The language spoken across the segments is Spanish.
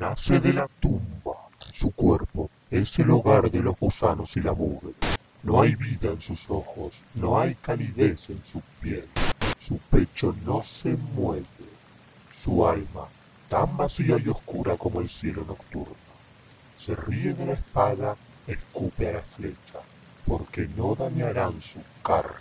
nace de la tumba. Su cuerpo es el hogar de los gusanos y la mugre. No hay vida en sus ojos, no hay calidez en su piel. Su pecho no se mueve. Su alma, tan vacía y oscura como el cielo nocturno, se ríe de la espada, escupe a la flecha, porque no dañarán su carne.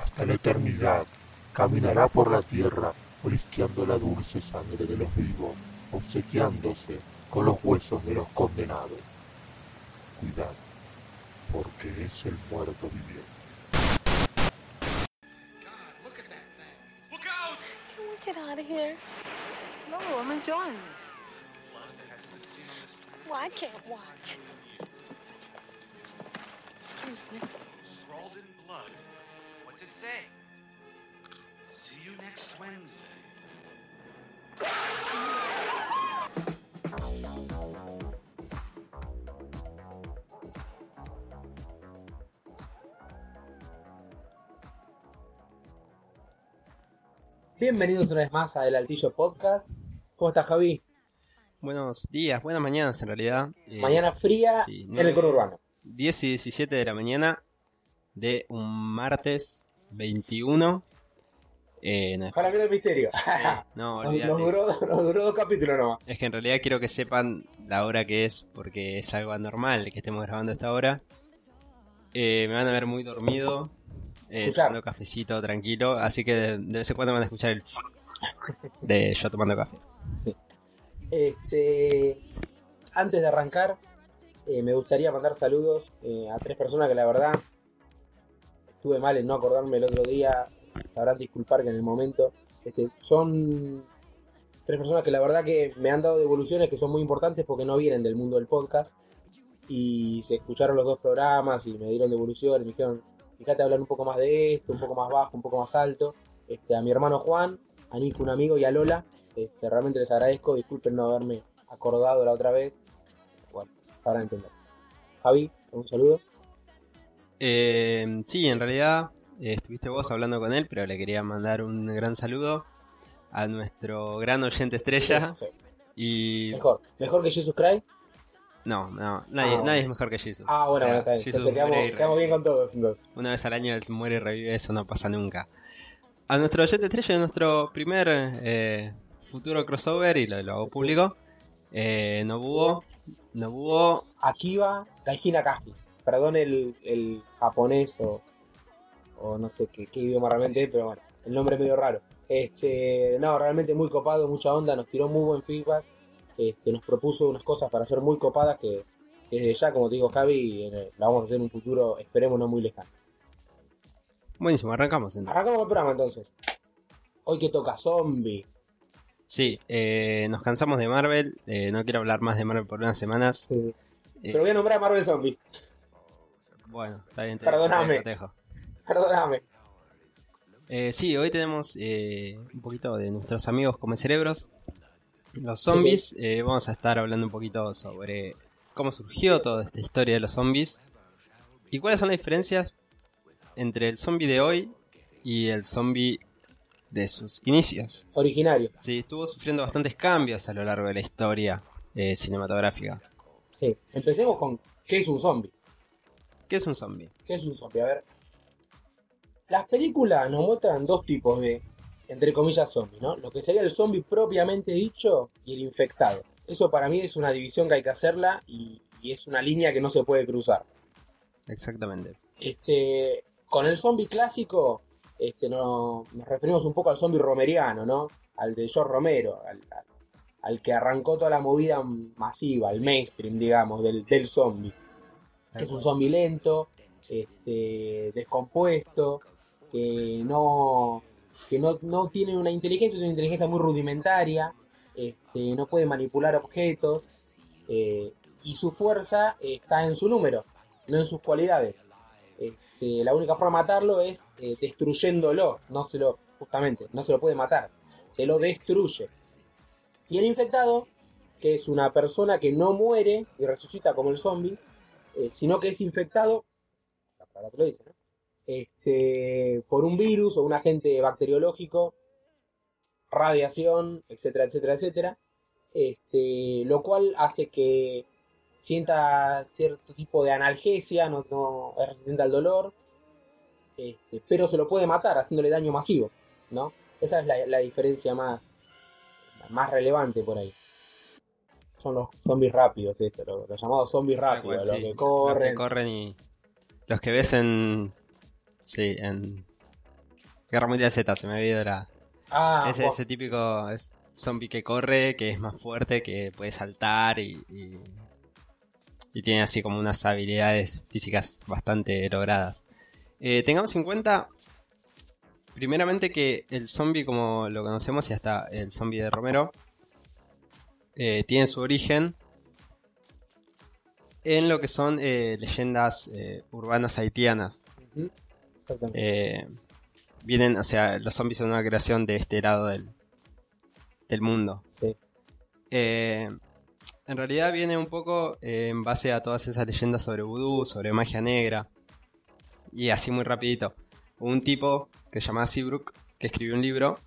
Hasta la eternidad caminará por la tierra, olisqueando la dulce sangre de los vivos, obsequiándose con los huesos de los condenados. Cuidado, porque es el muerto viviente. Get out of here? No, I'm enjoying this. Well, I can't watch. Excuse me. Scrawled in blood. What's it say? See you next Wednesday. Bienvenidos una vez más a El Altillo Podcast. ¿Cómo estás, Javi? Buenos días, buenas mañanas en realidad. Eh, Mañana fría sí, en el conurbano. 10 y 17 de la mañana de un martes 21. Eh, no, Para mí el misterio. no, nos, duró, nos duró dos capítulos nomás. Es que en realidad quiero que sepan la hora que es, porque es algo anormal que estemos grabando a esta hora. Eh, me van a ver muy dormido, eh, tomando cafecito tranquilo, así que de, de vez en cuando van a escuchar el de yo tomando café. Este, antes de arrancar, eh, me gustaría mandar saludos eh, a tres personas que la verdad estuve mal en no acordarme el otro día. Sabrán disculpar que en el momento este, son tres personas que la verdad que me han dado devoluciones que son muy importantes porque no vienen del mundo del podcast y se escucharon los dos programas y me dieron devoluciones, me dijeron, fíjate hablar un poco más de esto, un poco más bajo, un poco más alto. Este, a mi hermano Juan, a Nico, un amigo, y a Lola, este, realmente les agradezco, disculpen no haberme acordado la otra vez. Bueno, sabrán entender. Javi, un saludo. Eh, sí, en realidad estuviste vos hablando con él, pero le quería mandar un gran saludo a nuestro gran oyente estrella. Sí, Y mejor, mejor que Jesus Christ. no, no, nadie, Ah, nadie es mejor que Jesus. Ah, bueno, O sea, bueno, está bien. Jesus Entonces quedamos, bien con todos entonces. Una vez al año él muere y revive, eso no pasa nunca. A nuestro oyente estrella, nuestro primer eh, futuro crossover, y lo, lo hago público, eh, Nobuo, Nobuo, Akiba Gaijina Kaji. Perdón el, el japonés o, o no sé qué, qué idioma realmente es, pero bueno, el nombre es medio raro. Este, no, realmente muy copado, mucha onda, nos tiró muy buen feedback. Este, nos propuso unas cosas para hacer muy copadas que, desde ya, como te digo Javi, eh, la vamos a hacer en un futuro, esperemos no muy lejano. buenísimo, arrancamos entonces. Arrancamos el programa entonces. Hoy que toca zombies. Sí, eh, nos cansamos de Marvel, eh, no quiero hablar más de Marvel por unas semanas. Sí. Pero voy a nombrar a Marvel Zombies. Bueno, está bien, te Perdóname. te dejo, te dejo. Perdóname. Eh, sí, hoy tenemos eh, un poquito de nuestros amigos como cerebros, los zombies. Eh, vamos a estar hablando un poquito sobre cómo surgió toda esta historia de los zombies y cuáles son las diferencias entre el zombie de hoy y el zombie de sus inicios. Originario. Sí, estuvo sufriendo bastantes cambios a lo largo de la historia eh, cinematográfica. Sí. Empecemos con ¿qué es un zombie? ¿Qué es un zombie? ¿Qué es un zombie? A ver. Las películas nos muestran dos tipos de, entre comillas, zombies, ¿no? Lo que sería el zombie propiamente dicho y el infectado. Eso para mí es una división que hay que hacerla y, y es una línea que no se puede cruzar. Exactamente. Este, con el zombie clásico, este, no, nos referimos un poco al zombie romeriano, ¿no? Al de George Romero, al, al- al que arrancó toda la movida masiva, el mainstream, digamos, del, del zombie. Que es un zombie lento, este, descompuesto, que no, que no, no tiene una inteligencia, es una inteligencia muy rudimentaria, este, no puede manipular objetos, eh, y su fuerza está en su número, no en sus cualidades. Este, la única forma de matarlo es eh, destruyéndolo, no se lo, justamente, no se lo puede matar, se lo destruye. Y el infectado, que es una persona que no muere y resucita como el zombie, eh, sino que es infectado, la palabra lo dice, ¿no? Este, por un virus o un agente bacteriológico, radiación, etcétera, etcétera, etcétera, este, lo cual hace que sienta cierto tipo de analgesia, no, no es resistente al dolor, este, pero se lo puede matar haciéndole daño masivo, ¿no? Esa es la, la diferencia más, más relevante por ahí. Son los zombies rápidos, esto, los, los llamados zombies rápidos, los sí. que corren. Los que corren y. Los que ves en. Sí, en. Guerra Mundial Z, se me había la. Ah, ese, ese típico zombie que corre, que es más fuerte, que puede saltar y, y, y tiene así como unas habilidades físicas bastante logradas. Eh, tengamos en cuenta, primeramente, que el zombie como lo conocemos y hasta el zombie de Romero eh, tiene su origen en lo que son eh, leyendas urbanas haitianas. Eh, vienen, o sea, los zombies son una creación de este lado del, del mundo. Sí. Eh, en realidad viene un poco eh, en base a todas esas leyendas sobre vudú, sobre magia negra. Y así muy rapidito. Un tipo que se llamaba Seabrook que escribió un libro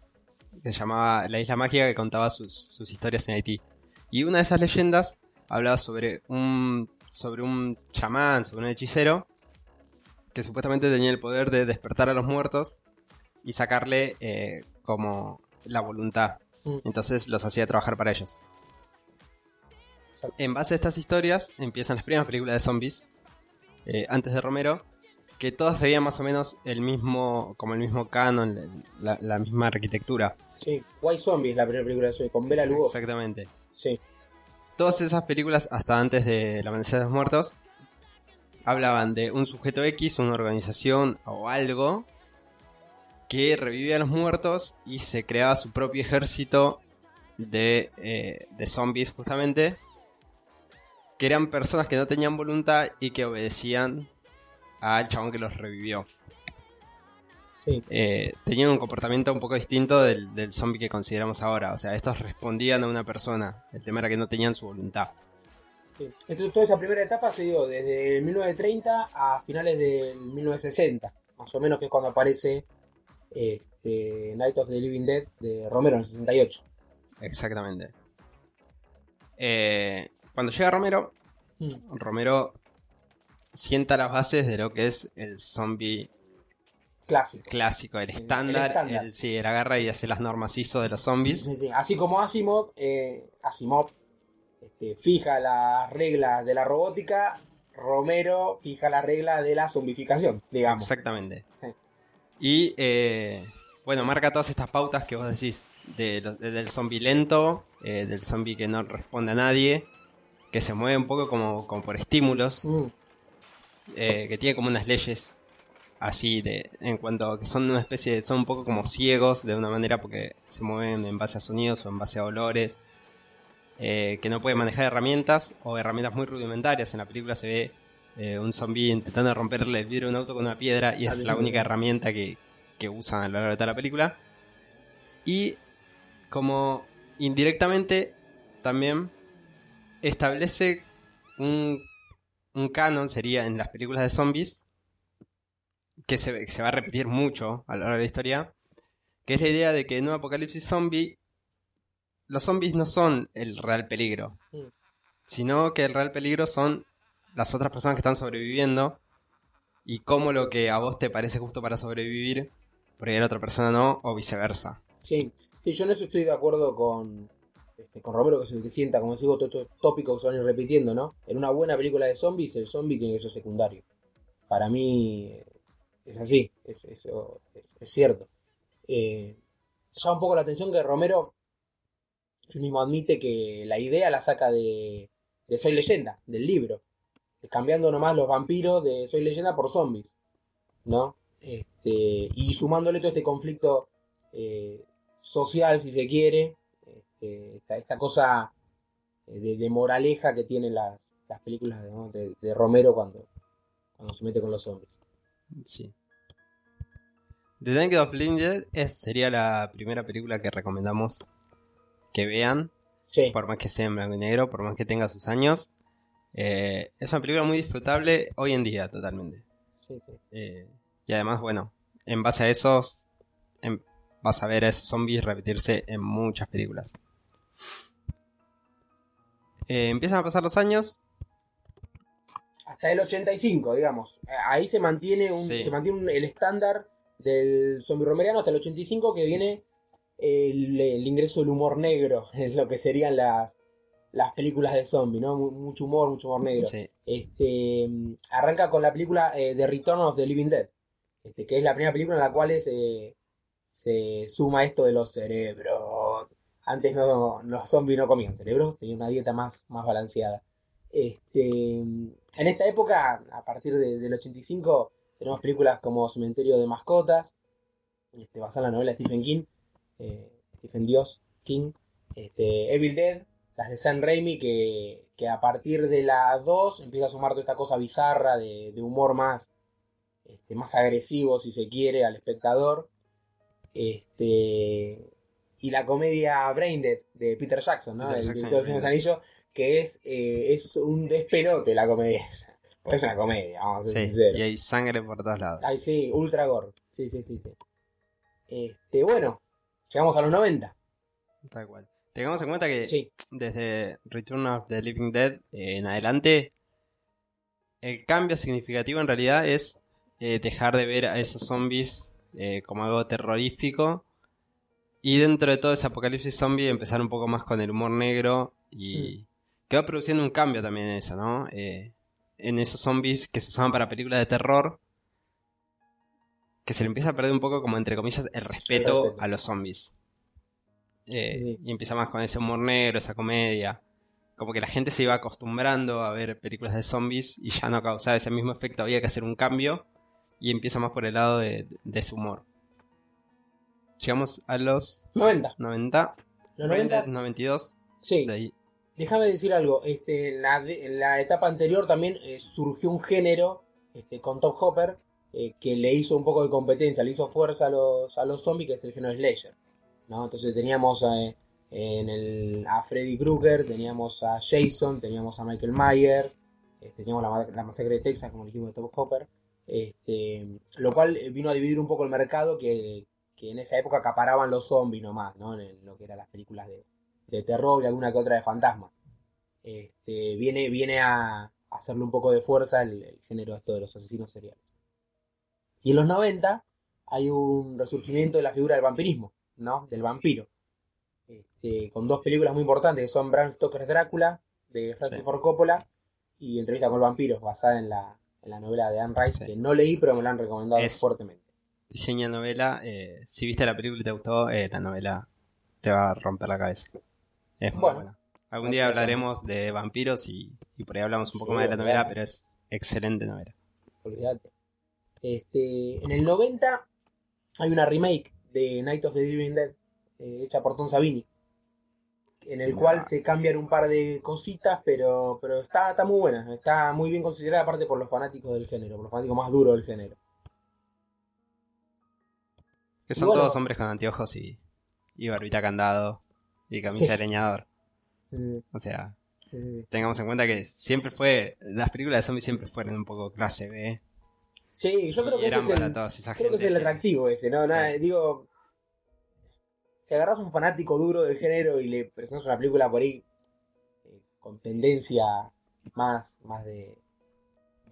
que se llamaba La Isla Mágica que contaba sus, sus historias en Haití. Y una de esas leyendas hablaba sobre un, sobre un chamán, sobre un hechicero que supuestamente tenía el poder de despertar a los muertos y sacarle eh, como la voluntad. Mm. Entonces los hacía trabajar para ellos. En base a estas historias empiezan las primeras películas de zombies, eh, antes de Romero, que todas seguían más o menos el mismo, como el mismo canon, la, la misma arquitectura. Sí, White Zombie es la primera película de Zombie, con Bela Lugosi. Exactamente. Sí, Todas esas películas, hasta antes de La Amanecer de los Muertos, hablaban de un sujeto X, una organización o algo que revivía a los muertos y se creaba su propio ejército de, eh, de zombies justamente, que eran personas que no tenían voluntad y que obedecían al chabón que los revivió. sí. Eh, tenían un comportamiento un poco distinto del, del zombie que consideramos ahora. O sea, estos respondían a una persona. El tema era que no tenían su voluntad. Sí. Esto- toda esa primera etapa se dio desde 1930 a finales del 1960, más o menos que es cuando aparece este, Night of the Living Dead de Romero en el 68. Exactamente. Eh, cuando llega Romero, Mm. Romero sienta las bases de lo que es el zombie Clásico. clásico, el El- el estándar. estándar. El, sí, él agarra y hace las normas ISO de los zombies. Sí, sí. Así como Asimov, eh, Asimov este, fija las reglas de la robótica, Romero fija la regla de la zombificación, digamos. Exactamente. Sí. Y eh, bueno, marca todas estas pautas que vos decís. de del zombie lento, eh, del zombie que no responde a nadie, que se mueve un poco como, como por estímulos, Mm, eh, que tiene como unas leyes así de en cuanto a que son una especie de son un poco como ciegos de una manera porque se mueven en base a sonidos o en base a olores eh, que no puede manejar herramientas o herramientas muy rudimentarias. En la película se ve eh, un zombie intentando romperle el vidrio de un auto con una piedra y Ah, es la única herramienta que, que usan a lo largo de toda la película. Y como indirectamente también establece un un canon sería en las películas de zombies que se, que se va a repetir mucho a lo largo de la historia, que es la idea de que en un apocalipsis zombie los zombies no son el real peligro, Mm. sino que el real peligro son las otras personas que están sobreviviendo y cómo lo que a vos te parece justo para sobrevivir, por ahí a la otra persona no, o viceversa. Sí, sí, yo en eso estoy de acuerdo con, este, con Romero, que es el que sienta, como decimos, todos estos tópicos que se van a ir repitiendo, ¿no? En una buena película de zombies, el zombie tiene que ser secundario. Para mí eh, es así, es, eso es, es cierto. Eh, llama un poco la atención que Romero él mismo admite que la idea la saca de, de Soy Leyenda, del libro. Cambiando nomás los vampiros de Soy Leyenda por zombies, ¿no? Este, y sumándole todo este conflicto eh, social, si se quiere, este, esta, cosa eh, de, moraleja que tienen las, las películas de, de Romero cuando, cuando se mete con los zombies. Sí. The Naked of es- sería la primera película que recomendamos que vean, Sí, por más que sea en blanco y negro, por más que tenga sus años. Eh, es una película muy disfrutable hoy en día, totalmente. sí, sí. Eh, y además, bueno, en base a esos, em- vas a ver a esos zombies repetirse en muchas películas. Eh, empiezan a pasar los años. Hasta el 85, digamos. Ahí se mantiene, un, Sí. se mantiene un- el estándar del zombie romeriano hasta el 85 que viene el, el ingreso del humor negro en lo que serían las, las películas de zombie, ¿no? Mu- Mucho humor, mucho humor negro. Sí. Este, arranca con la película eh, The Return of the Living Dead, este, que es la primera película en la cual se, se suma esto de los cerebros. Antes no, los zombies no comían cerebros, tenían una dieta más, más balanceada. Este, en esta época, a partir de- del 85, tenemos películas como Cementerio de Mascotas, este, basada en la novela de Stephen King, eh, Stephen Dios King, este, Evil Dead, las de Sam Raimi, que, que a partir de la 2 empieza a sumar toda esta cosa bizarra de, de humor más, este, más agresivo, si se quiere, al espectador. Este, y la comedia Braindead de Peter Jackson, ¿no? Peter el Jackson, director de Anillos, que es, eh, es un despelote la comedia esa. Pues es una comedia, vamos a ser Sí, sinceros. y hay sangre por todos lados. Ay, sí, ultra gore. Sí, sí, sí, sí. Este, bueno, llegamos a los 90. Tal cual. Tengamos en cuenta que Sí, desde Return of the Living Dead eh, en adelante, el cambio significativo en realidad es eh, dejar de ver a esos zombies eh, como algo terrorífico y dentro de todo ese apocalipsis zombie empezar un poco más con el humor negro y que va produciendo un cambio también en eso, ¿no? Eh, en esos zombies que se usaban para películas de terror que se le empieza a perder un poco como entre comillas el respeto, a los zombies. Eh, Sí. Y empieza más con ese humor negro, esa comedia. Como que la gente se iba acostumbrando a ver películas de zombies y ya no causaba ese mismo efecto, había que hacer un cambio y empieza más por el lado de, de ese humor. Llegamos a los 90. 90, Los 90, 90, 92, sí. de ahí. Déjame decir algo. Este, en, la, en la etapa anterior también eh, surgió un género este, con Top Hopper eh, que le hizo un poco de competencia, le hizo fuerza a los, a los zombies, que es el género Slayer. ¿no? Entonces teníamos eh, en el, a Freddy Krueger, teníamos a Jason, teníamos a Michael Myers, eh, teníamos la, la masacre de Texas, como dijimos de Top Hopper. Este, lo cual vino a dividir un poco el mercado que, que en esa época acaparaban los zombies nomás, ¿no? En lo que eran las películas de, de terror y alguna que otra de fantasma. Este, viene, viene a hacerle un poco de fuerza el, el género esto de los asesinos seriales. Y en los 90 hay un resurgimiento de la figura del vampirismo, ¿no? Del vampiro. Este, con dos películas muy importantes que son Bram Stoker's Drácula, de Francis Sí. Ford Coppola, y Entrevista con el vampiro, basada en la, en la novela de Anne Rice, Sí. que no leí, pero me la han recomendado Es- fuertemente. Genial novela. eh, si viste la película y te gustó, eh, la novela te va a romper la cabeza. Es muy Bueno. buena. Algún día hablaremos de vampiros y, y por ahí hablamos un poco Sí, más de la novela, pero es excelente novela. olvídate. Este, en el 90 hay una remake de Night of the Living Dead eh, hecha por Tom Savini, en el Ah. cual se cambian un par de cositas, pero, pero está, está muy buena, está muy bien considerada aparte por los fanáticos del género, por los fanáticos más duros del género. Que son bueno. todos hombres con anteojos y, y barbita candado y camisa Sí. de leñador. O sea, tengamos en cuenta que siempre fue. Las películas de zombies siempre fueron un poco clase B. Sí, yo creo que ese es el, creo que es el atractivo ese, ¿no? Nada, Sí. digo, si agarras un fanático duro del género y le presentas una película por ahí eh, con tendencia más, más de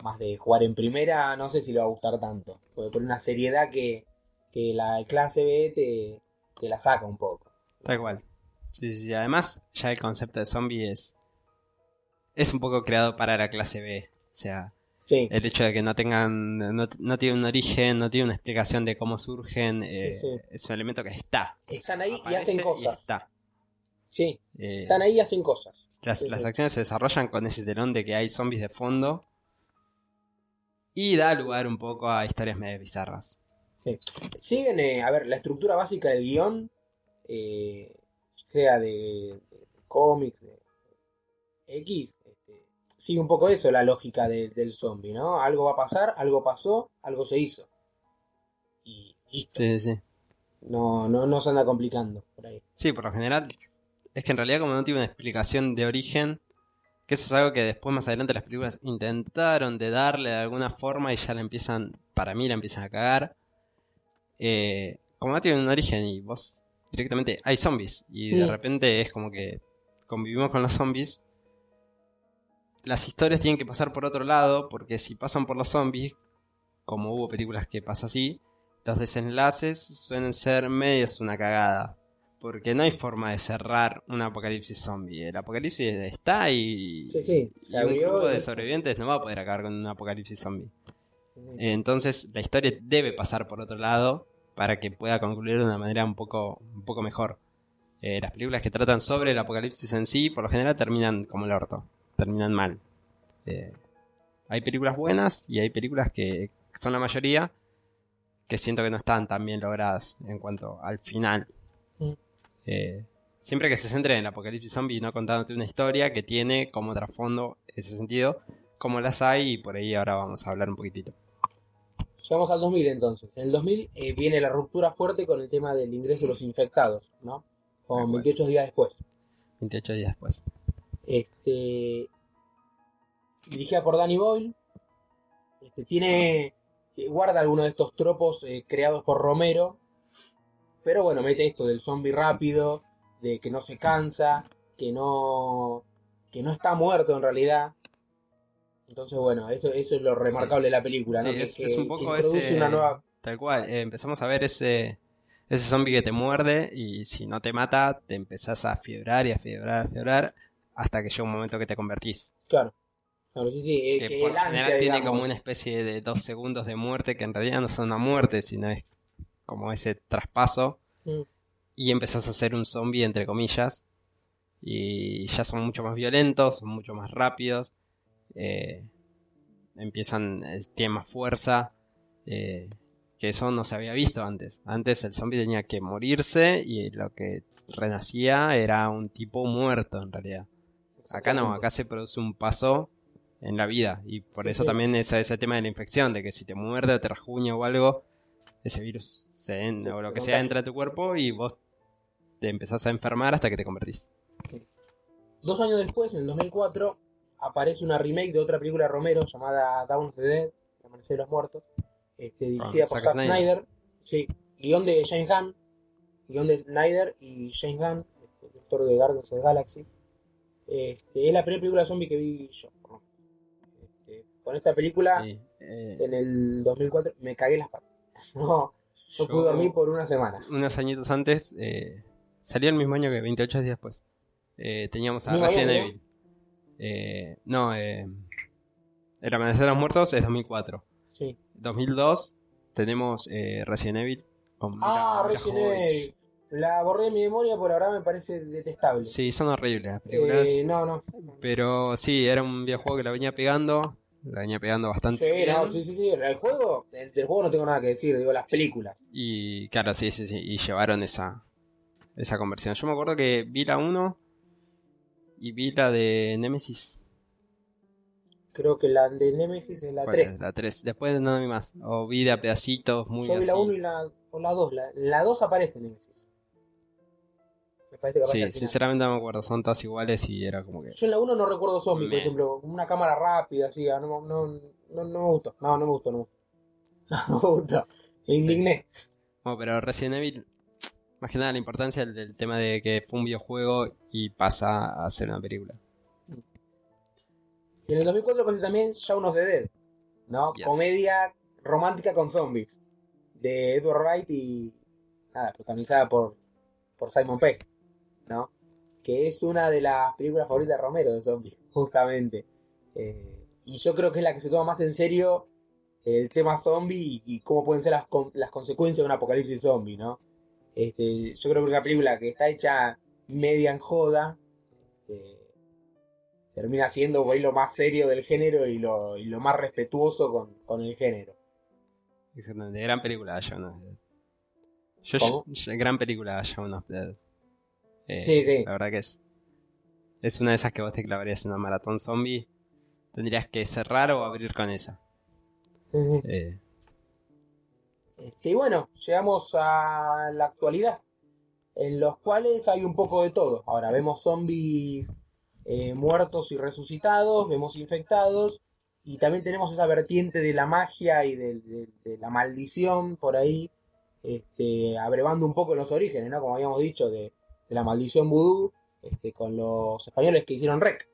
más de jugar en primera, no sé si le va a gustar tanto. Porque por una seriedad que, que la clase B te, te la saca un poco. Tal cual. Sí, sí, sí. Además, ya el concepto de zombie es. Es un poco creado para la clase B. O sea, Sí, el hecho de que no tengan. No, no tiene un origen, no tiene una explicación de cómo surgen. eh, Sí, sí. Es un elemento que está. Están ahí y hacen cosas. está. sí, Eh, están ahí y hacen cosas. Las, las acciones se desarrollan con ese telón de que hay zombies de fondo. Y da lugar un poco a historias medio bizarras. Siguen, eh, a ver, la estructura básica del guion, eh, sea de, de cómics, de X, sigue un poco eso, la lógica de- del zombie, ¿no? Algo va a pasar, algo pasó, algo se hizo. Y listo. Sí, sí, sí. No, no, no se anda complicando por ahí. Sí, por lo general. Es que en realidad, como no tiene una explicación de origen, que eso es algo que después, más adelante, las películas intentaron de darle de alguna forma y ya la empiezan, para mí, la empiezan a cagar. Eh, como no tiene un origen y vos directamente hay zombies y de Mm. repente es como que convivimos con los zombies las historias tienen que pasar por otro lado, porque si pasan por los zombies, como hubo películas que pasa así, los desenlaces suelen ser medios una cagada. Porque no hay forma de cerrar un apocalipsis zombie. El apocalipsis está y, Sí, sí, y un grupo de sobrevivientes no va a poder acabar con un apocalipsis zombie. Entonces la historia debe pasar por otro lado para que pueda concluir de una manera un poco, un poco mejor. Eh, las películas que tratan sobre el apocalipsis en sí, por lo general terminan como el orto, terminan mal. Eh, hay películas buenas y hay películas que son la mayoría que siento que no están tan bien logradas en cuanto al final. Mm. Eh, siempre que se centre en el apocalipsis zombie no contándote una historia que tiene como trasfondo ese sentido, como las hay y por ahí ahora vamos a hablar un poquitito. Llegamos al 2000 entonces. En el 2000 eh, viene la ruptura fuerte con el tema del ingreso de los infectados, ¿no? Con De acuerdo. 28 días después. 28 días después. Este, dirigida por Danny Boyle. Este, tiene, eh, guarda algunos de estos tropos eh, creados por Romero. Pero bueno, mete esto del zombie rápido, de que no se cansa, que no, que no está muerto en realidad. Entonces, bueno, eso, eso es lo remarcable de la película, Sí, ¿no? Que- es, que- es un que poco introduce ese. una nueva Tal cual. eh, empezamos a ver ese. Ese zombie que te muerde y si no te mata, te empezás a fiebrar y a fiebrar, a fiebrar hasta que llega un momento que te convertís. Claro. Claro, sí, sí. eh, que que por el ansia, general tiene como una especie de dos segundos de muerte que en realidad no son una muerte, sino es como ese traspaso. Mm. Y empezás a hacer un zombie, entre comillas. Y ya son mucho más violentos, son mucho más rápidos. eh, empiezan, eh, tienen más fuerza. eh, que eso no se había visto antes. Antes el zombie tenía que morirse y lo que renacía era un tipo muerto en realidad. Acá no, acá se produce un paso en la vida. Y por eso también es ese tema de la infección, de que si te muerde o te rasguña o algo, ese virus se en- o lo que sea entra a tu cuerpo y vos te empezás a enfermar hasta que te convertís. Dos años después, en el 2004, aparece una remake de otra película de Romero llamada Dawn of the Dead, El Amanecer de los Muertos, este, dirigida por Zack Snyder. Snyder. Sí, guion de James Gunn, guion de Snyder y James Gunn, este, director de Guardians of the Galaxy. Este, es la primera película zombie que vi yo. ¿no? Este, con esta película, Sí, eh, en el 2004, me cagué las patas. No, no yo pude dormir por una semana. Unos añitos antes, eh, salió el mismo año que 28 días después. Eh, teníamos a ¿Mismo Resident Evil. Eh, no, eh, El Amanecer de los Muertos es 2004. Sí. 2002 tenemos eh, Resident Evil. Con Ah, Mila Resident. Evil. La borré de mi memoria, por ahora me parece detestable. Sí, son horribles las películas. Eh, no, no. Pero sí, era un videojuego que la venía pegando. La venía pegando bastante Sí, bien. no, sí, sí, sí. El juego, el- del juego no tengo nada que decir, digo las películas. Y claro, sí, sí, sí. Y llevaron esa, esa conversión. Yo me acuerdo que vi la 1 y vi la de Nemesis. Creo que la de Nemesis es la ¿Cuál 3. es? La 3. Después no vi más. O vi de a pedacitos, muy Yo vi así. la 1 y la, o la 2. La, la 2 aparece Nemesis. Parece que Sí, sinceramente no me acuerdo. Son todas iguales y era como que. Yo en la 1 no recuerdo zombie, por ejemplo. Una cámara rápida, así. ah, No, no, no, no me gustó. No, no me gustó, no me gustó. No me gustó. Me indigné. Bueno, pero Resident Evil. Más que nada la importancia del, del tema de que fue un videojuego y pasa a ser una película. Y en el 2004 aparece también Shaun of the Dead, ¿no? Yes. Comedia romántica con zombies. De Edward Wright y. Nada, protagonizada por, por Simon Pegg, ¿no? Que es una de las películas favoritas de Romero de zombies, justamente. Eh, y yo creo que es la que se toma más en serio el tema zombie y, y cómo pueden ser las, las consecuencias de un apocalipsis zombie, ¿no? Este, yo creo que es una película que está hecha media en joda. este, termina siendo por ahí lo más serio del género y lo, y lo más respetuoso con, con el género. Exactamente, gran película Shaun of gran película Shaun of the Dead. Eh, Sí, sí. La verdad que es. Es una de esas que vos te clavarías en una maratón zombie. Tendrías que cerrar o abrir con esa. Eh, Este, y bueno, llegamos a la actualidad, en los cuales hay un poco de todo. Ahora vemos zombies eh, muertos y resucitados, vemos infectados, y también tenemos esa vertiente de la magia y de, de- de la maldición por ahí, este, abrevando un poco los orígenes, ¿no? Como habíamos dicho, de, de la maldición vudú, este, con los españoles que hicieron rec.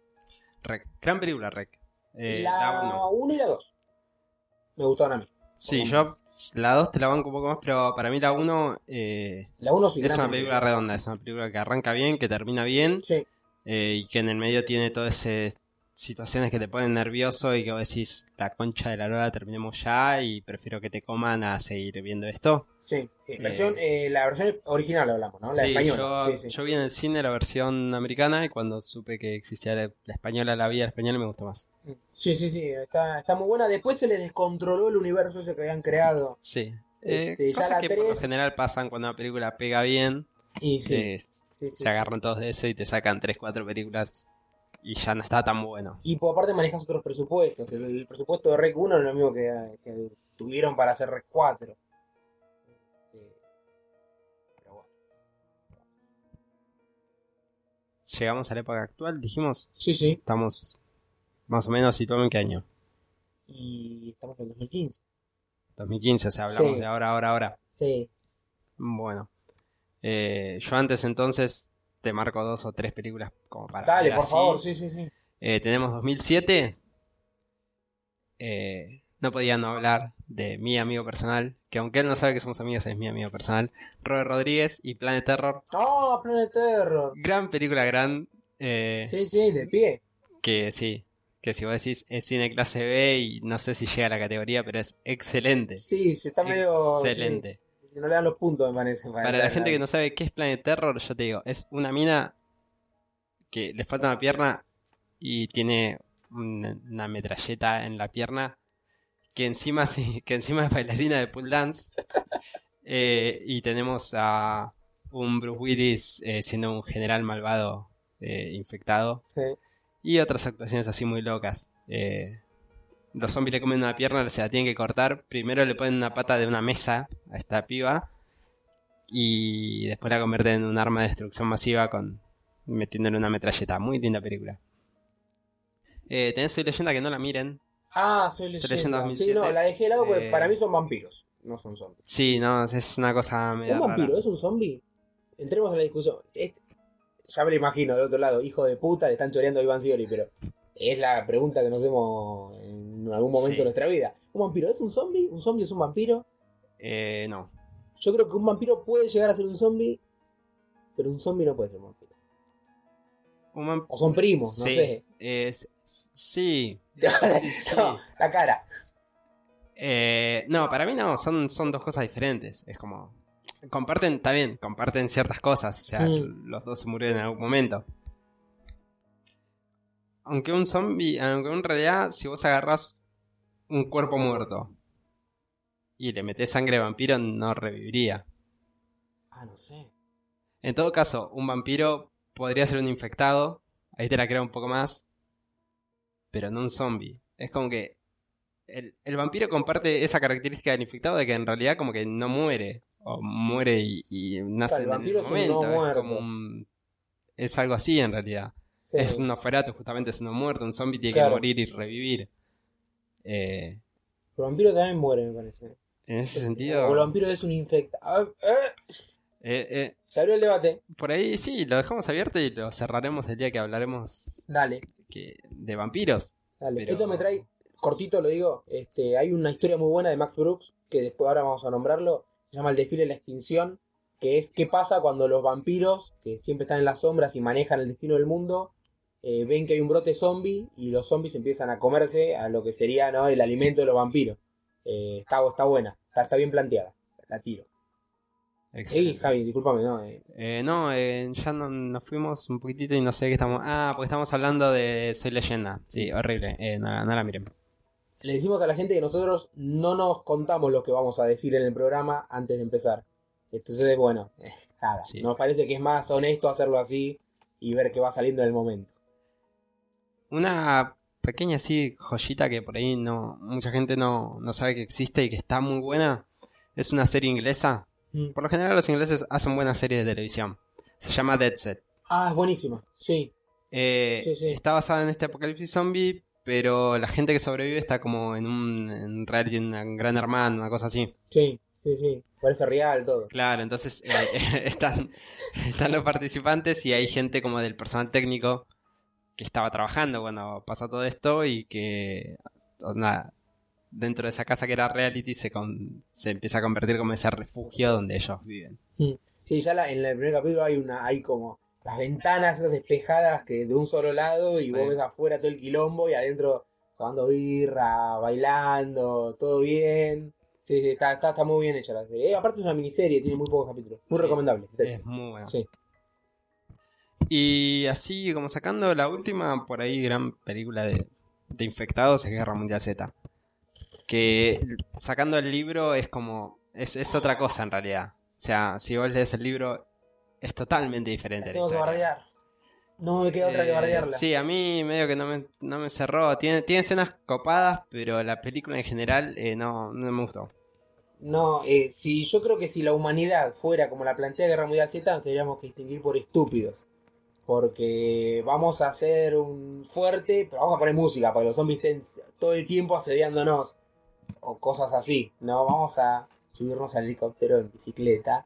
Rec. Gran película, Rec. Eh, la uno. 1 y la 2. Me gustaron a mí. Sí, yo la 2 te la banco un poco más, pero para mí la 1 eh, La 1 sí. es una película redonda, es una película que arranca bien, que termina bien Sí. eh, y que en el medio tiene todas esas situaciones que te ponen nervioso y que vos decís, la concha de la lora, terminemos ya y prefiero que te coman a seguir viendo esto. Sí, sí. Versión, eh, la versión original hablamos, ¿no? La Sí, española. yo, sí, yo vi en el cine la versión americana y cuando supe que existía la, la española, la vi la española y me gustó más. Sí, sí, sí, está, está muy buena. Después se les descontroló el universo ese que habían creado. Sí. Eh, Este, ya cosas que por lo general pasan cuando una película pega bien, Y sí. eh, se agarran todos de eso y te sacan 3, 4 películas y ya no está tan bueno. Y por aparte manejas otros presupuestos. El, el presupuesto de Rec 1 es lo mismo que, que tuvieron para hacer Rec 4. Llegamos a la época actual, dijimos, Sí, sí. estamos más o menos situados en qué año. Y estamos en el 2015. 2015, o sea, hablamos Sí. de ahora, ahora, ahora. Sí. Bueno. Eh, yo antes entonces te marco dos o tres películas como para... Dale, por así. favor. Sí, sí, sí. Eh, tenemos 2007. Eh, no podía no hablar de mi amigo personal, que aunque él no sabe que somos amigos, es mi amigo personal. Robert Rodríguez y Planet Terror. ¡Oh, Planet Terror! Gran película, gran. eh, Sí, sí, de pie. Que sí, que si vos decís es cine clase B y no sé si llega a la categoría, pero es excelente. Sí, se está medio. Excelente. sí. No le dan los puntos, me parece. Para la gente que no sabe qué es Planet Terror, yo te digo, es una mina que le falta una pierna y tiene una metralleta en la pierna que encima sí, que encima es bailarina de pool dance Eh, y tenemos a un Bruce Willis eh, siendo un general malvado eh, infectado Sí. y otras actuaciones así muy locas. Los zombies le comen una pierna, se la tienen que cortar. Primero le ponen una pata de una mesa a esta piba. Y después la convierten en un arma de destrucción masiva con metiéndole una metralleta. Muy linda película. Eh, tenés Soy Leyenda que no la miren. Ah, soy leyenda. Leyenda Sí, no, 2007. la dejé de lado porque Eh, para mí son vampiros, no son zombies. Sí, no, es una cosa media ¿Un vampiro rara. es un zombie? Entremos en la discusión. Este- ya me lo imagino del otro lado, hijo de puta, le están choreando a Iván Theory, pero es la pregunta que nos hacemos en algún momento Sí. de nuestra vida. ¿Un vampiro es un zombie? ¿Un zombie es un vampiro? Eh, no. Yo creo que un vampiro puede llegar a ser un zombie, pero un zombie no puede ser un vampiro. Un vamp- O son primos, no sí, sé. es- sí. Sí, sí. No, la cara. Eh, no, para mí no, son, son dos cosas diferentes. Es como. Comparten, está bien, comparten ciertas cosas. O sea, Mm. los dos se murieron en algún momento. Aunque un zombie, aunque en realidad, si vos agarrás un cuerpo muerto y le metés sangre de vampiro, no reviviría. Ah, no sé. En todo caso, un vampiro podría ser un infectado. Ahí te la creo un poco más. Pero no un zombie. Es como que. El, el vampiro comparte esa característica del infectado de que en realidad como que no muere. O muere y, y nace el en el es un momento. no es como un- Es algo así en realidad. Sí. Es un Nosferatu justamente, es uno muerto. Un zombie tiene Claro. que morir y revivir. Eh, El vampiro también muere, me parece. en ese O el sentido... vampiro es un infecta. Ah, eh, eh, eh, Se abrió el debate. por ahí sí, lo dejamos abierto y lo cerraremos el día que hablaremos Dale, que, de vampiros. dale. Pero- Esto me trae, cortito lo digo, este, hay una historia muy buena de Max Brooks, que después ahora vamos a nombrarlo, se llama El desfile de la extinción, que es qué pasa cuando los vampiros, que siempre están en las sombras y manejan el destino del mundo, eh, ven que hay un brote zombie y los zombies empiezan a comerse a lo que sería ¿no? el alimento de los vampiros. Eh, está, está buena, está, está bien planteada, la tiro. Sí, Excelente. Javi, discúlpame, no, eh, Eh, no, eh, ya no- nos fuimos un poquitito y no sé qué estamos. Ah, porque estamos hablando de Soy Leyenda. Sí, horrible. Eh, no, no la miren. Le decimos a la gente que nosotros no nos contamos lo que vamos a decir en el programa antes de empezar. Entonces, bueno, nada. Sí. Nos parece que es más honesto hacerlo así y ver qué va saliendo en el momento. Una pequeña así joyita que por ahí no mucha gente no, no sabe que existe y que está muy buena. Es una serie inglesa. Mm. Por lo general los ingleses hacen buenas series de televisión. Se llama Dead Set. Ah, es buenísima. Sí, Eh, Sí, sí. Está basada en este apocalipsis zombie, pero la gente que sobrevive está como en un en reality, en un gran hermano, una cosa así. sí, sí, sí. Parece real todo. Claro, entonces eh, están, están los participantes y hay gente como del personal técnico que estaba trabajando cuando pasó todo esto y que nada, dentro de esa casa que era reality se, con- se empieza a convertir como ese refugio donde ellos viven. Sí, ya la- en el primer capítulo hay una, hay como las ventanas esas despejadas que de un solo lado y Sí. vos ves afuera todo el quilombo y adentro tomando birra, bailando, todo bien. Sí, sí, está, está, está muy bien hecha la serie. Eh, aparte es una miniserie, tiene muy pocos capítulos. Muy Sí. recomendable. Es muy bueno. Sí. Y así como sacando la última, por ahí gran película de, de infectados es Guerra Mundial Z. Que sacando el libro es como... Es, es otra cosa en realidad. O sea, si vos lees el libro es totalmente diferente. La la tengo que bardear. No me queda otra que Eh, bardearla. Sí, a mí medio que no me, no me cerró. Tiene, tiene escenas copadas, pero la película en general eh, no, no me gustó. No, eh, si yo creo que si la humanidad fuera como la plantea Guerra Mundial Z, nos tendríamos que distinguir por estúpidos. Porque vamos a hacer un fuerte, pero vamos a poner música, para que los zombies estén todo el tiempo asediándonos. O cosas así, ¿no? Vamos a subirnos al helicóptero en bicicleta.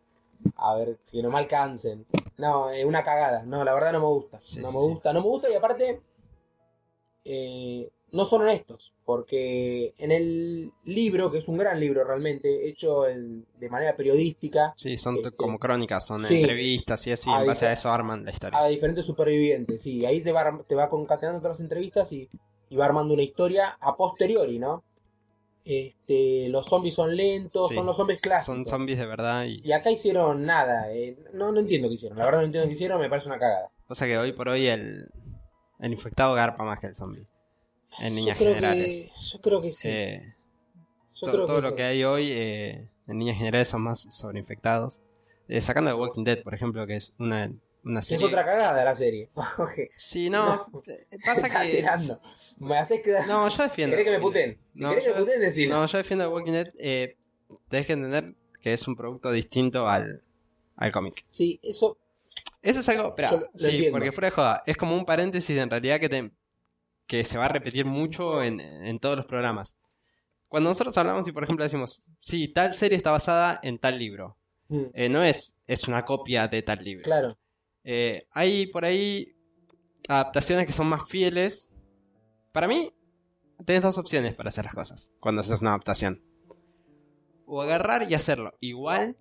A ver si no me alcancen. No, es una cagada. No, la verdad no me gusta. Sí, no me sí. gusta, no me gusta y aparte eh, no son honestos, porque en el libro, que es un gran libro realmente, hecho en- de manera periodística, Sí, son Este, como crónicas, son sí. entrevistas y así. En base a eso arman la historia. a diferentes supervivientes, sí, ahí te va, te va concatenando todas las entrevistas y, y va armando una historia a posteriori, ¿no? Este, los zombies son lentos, Sí. son los zombies clásicos. Son zombies de verdad y... Y acá hicieron nada, eh, no, no entiendo qué hicieron, la verdad no entiendo qué hicieron, me parece una cagada. O sea que hoy por hoy el, el infectado garpa más que el zombie. En líneas generales. Que, yo creo que sí. Eh, yo to- creo todo que lo sí. que hay hoy eh, en líneas generales son más sobreinfectados. Eh, sacando de Walking Dead, por ejemplo, que es una, una Es otra cagada la serie. Sí, no, pasa que... Me haces quedar. No, yo defiendo. ¿Querés que me puten? No, ¿Querés que yo- me puten? Decilo. No, yo defiendo The Walking Dead. Eh, tenés que entender que es un producto distinto al, al cómic. Sí, eso. Eso es algo, espera, sí, entiendo. porque fuera de joda, es como un paréntesis en realidad que te que se va a repetir mucho en, en todos los programas. Cuando nosotros hablamos y por ejemplo decimos, sí, tal serie está basada en tal libro. Mm, Eh, no es, es una copia de tal libro. claro. Eh, hay por ahí adaptaciones que son más fieles. Para mí, tenés dos opciones para hacer las cosas cuando haces una adaptación. O agarrar y hacerlo igual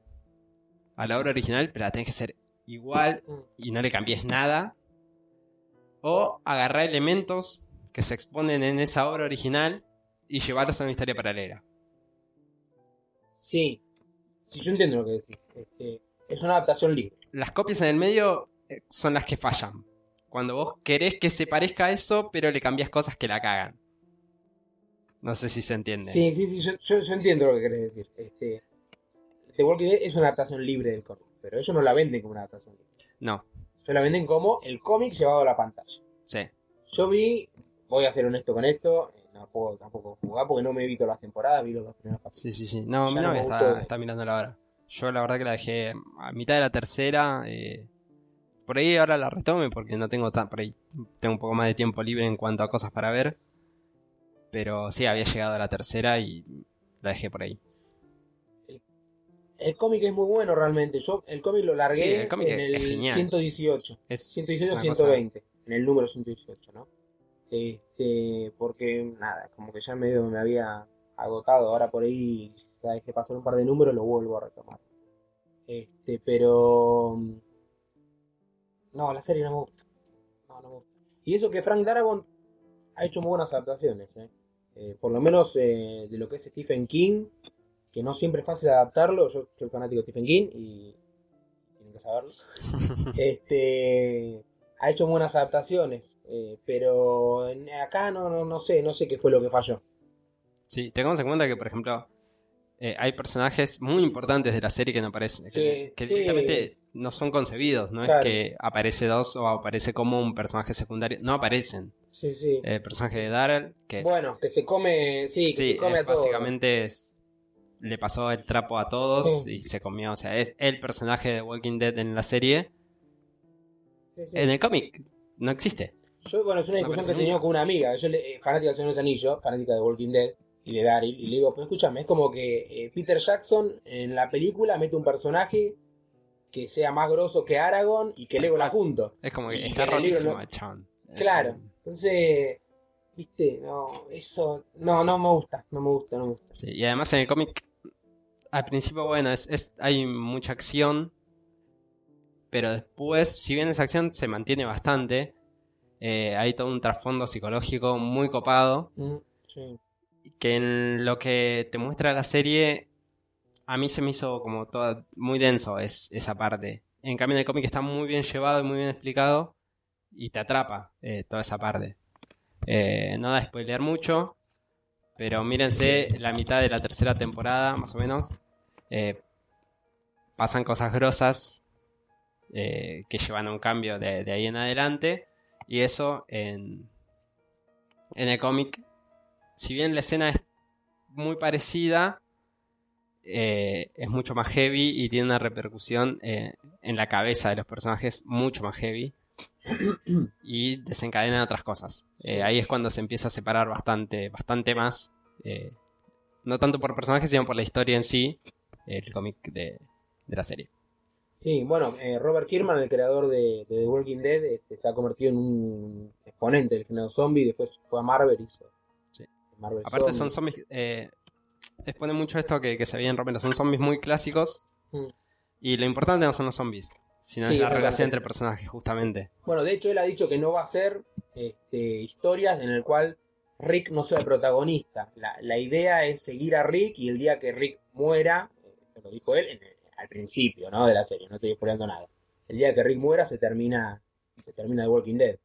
a la obra original, pero la tenés que hacer igual y no le cambies nada. O agarrar elementos que se exponen en esa obra original y llevarlos a una historia paralela. Sí. Sí, yo entiendo lo que decís. Este, es una adaptación libre. Las copias en el medio son las que fallan. Cuando vos querés que se parezca a eso, pero le cambias cosas que la cagan. No sé si se entiende. Sí, sí, sí, yo, yo, yo entiendo lo que querés decir. Este, The Walking Dead es una adaptación libre del cómic, pero ellos no la venden como una adaptación libre. No, Ellos la venden como el cómic llevado a la pantalla. sí. Yo vi, voy a ser honesto con esto, eh, no puedo tampoco jugar porque no me he visto las temporadas, vi los dos primeros capítulos. Sí, sí, sí. No, mi no me está, está mirando la hora. Yo la verdad que la dejé a mitad de la tercera. eh, por ahí ahora la retome porque no tengo tan. Por ahí tengo un poco más de tiempo libre en cuanto a cosas para ver. Pero sí, había llegado a la tercera y la dejé por ahí. El cómic es muy bueno realmente. Yo el cómic lo largué Sí, el cómic en el genial. 118. Es 118 una cosa- 120, en el número 118, ¿no? Este, porque nada, como que ya medio me había agotado, ahora por ahí vez que pasó un par de números lo vuelvo a retomar. Este, pero no, la serie no me gusta. No, no me gusta. Y eso que Frank Darabont ha hecho muy buenas adaptaciones, ¿eh? Eh, por lo menos eh, de lo que es Stephen King, que no siempre es fácil adaptarlo, yo soy fanático de Stephen King y tienen que saberlo. este ha hecho buenas adaptaciones, eh, pero en- acá no, no, no sé, no sé qué fue lo que falló. Sí, tengamos en cuenta que, por ejemplo, eh, hay personajes muy importantes de la serie que no aparecen. Que, sí. directamente no son concebidos. No Claro. es que aparece dos o aparece como un personaje secundario. No aparecen. Sí, sí. El personaje de Daryl, que es, bueno, que se come, sí, que sí, se come a básicamente es- le pasó el trapo a todos y se comió. O sea, es el personaje de Walking Dead en la serie. En el cómic no existe. Yo, bueno, es una No discusión que he tenido con una amiga, yo le, eh, fanática de los Anillos, fanática de Walking Dead y de Daryl, y le digo, pero escúchame, es como que eh, Peter Jackson en la película mete un personaje que sea más grosso que Aragorn y que Legolas juntos. Es como que Y está rotísimo no-. Claro. Entonces, viste, no, eso, no, no me gusta, no me gusta, no me gusta. Sí, y además en el cómic, al principio, bueno, es, es- hay mucha acción, pero después, si bien esa acción se mantiene bastante, eh, hay todo un trasfondo psicológico muy copado, Mm, sí. Que en lo que te muestra la serie, a mí se me hizo como toda muy denso es, esa parte. En cambio en el cómic está muy bien llevado y muy bien explicado, y te atrapa eh, toda esa parte. Eh, no da spoilear mucho, pero mírense la mitad de la tercera temporada, más o menos. eh, pasan cosas grosas que llevan a un cambio de, de ahí en adelante. Y eso en, en el cómic, si bien la escena es muy parecida, eh, es mucho más heavy y tiene una repercusión eh, en la cabeza de los personajes mucho más heavy. y desencadena otras cosas. Eh, ahí es cuando se empieza a separar bastante, bastante más. no tanto por personajes, sino por la historia en sí, el cómic de, de la serie. Sí, bueno, Robert Kirkman, el creador de, de The Walking Dead, este, se ha convertido en un exponente del género zombie, después fue a Marvel y hizo. Marvel Aparte son zombies... Eh, expone mucho esto que, que se veía en Romero. Son zombies muy clásicos. Mm. Y lo importante no son los zombies, sino Sí, es la relación entre personajes, justamente. Bueno, de hecho él ha dicho que no va a hacer este, historias en el cual Rick no sea el protagonista. La, la idea es seguir a Rick y el día que Rick muera, eh, lo dijo él en- al principio ¿no? de la serie, no estoy spoileando nada. El día que Rick muera se termina se termina The Walking Dead.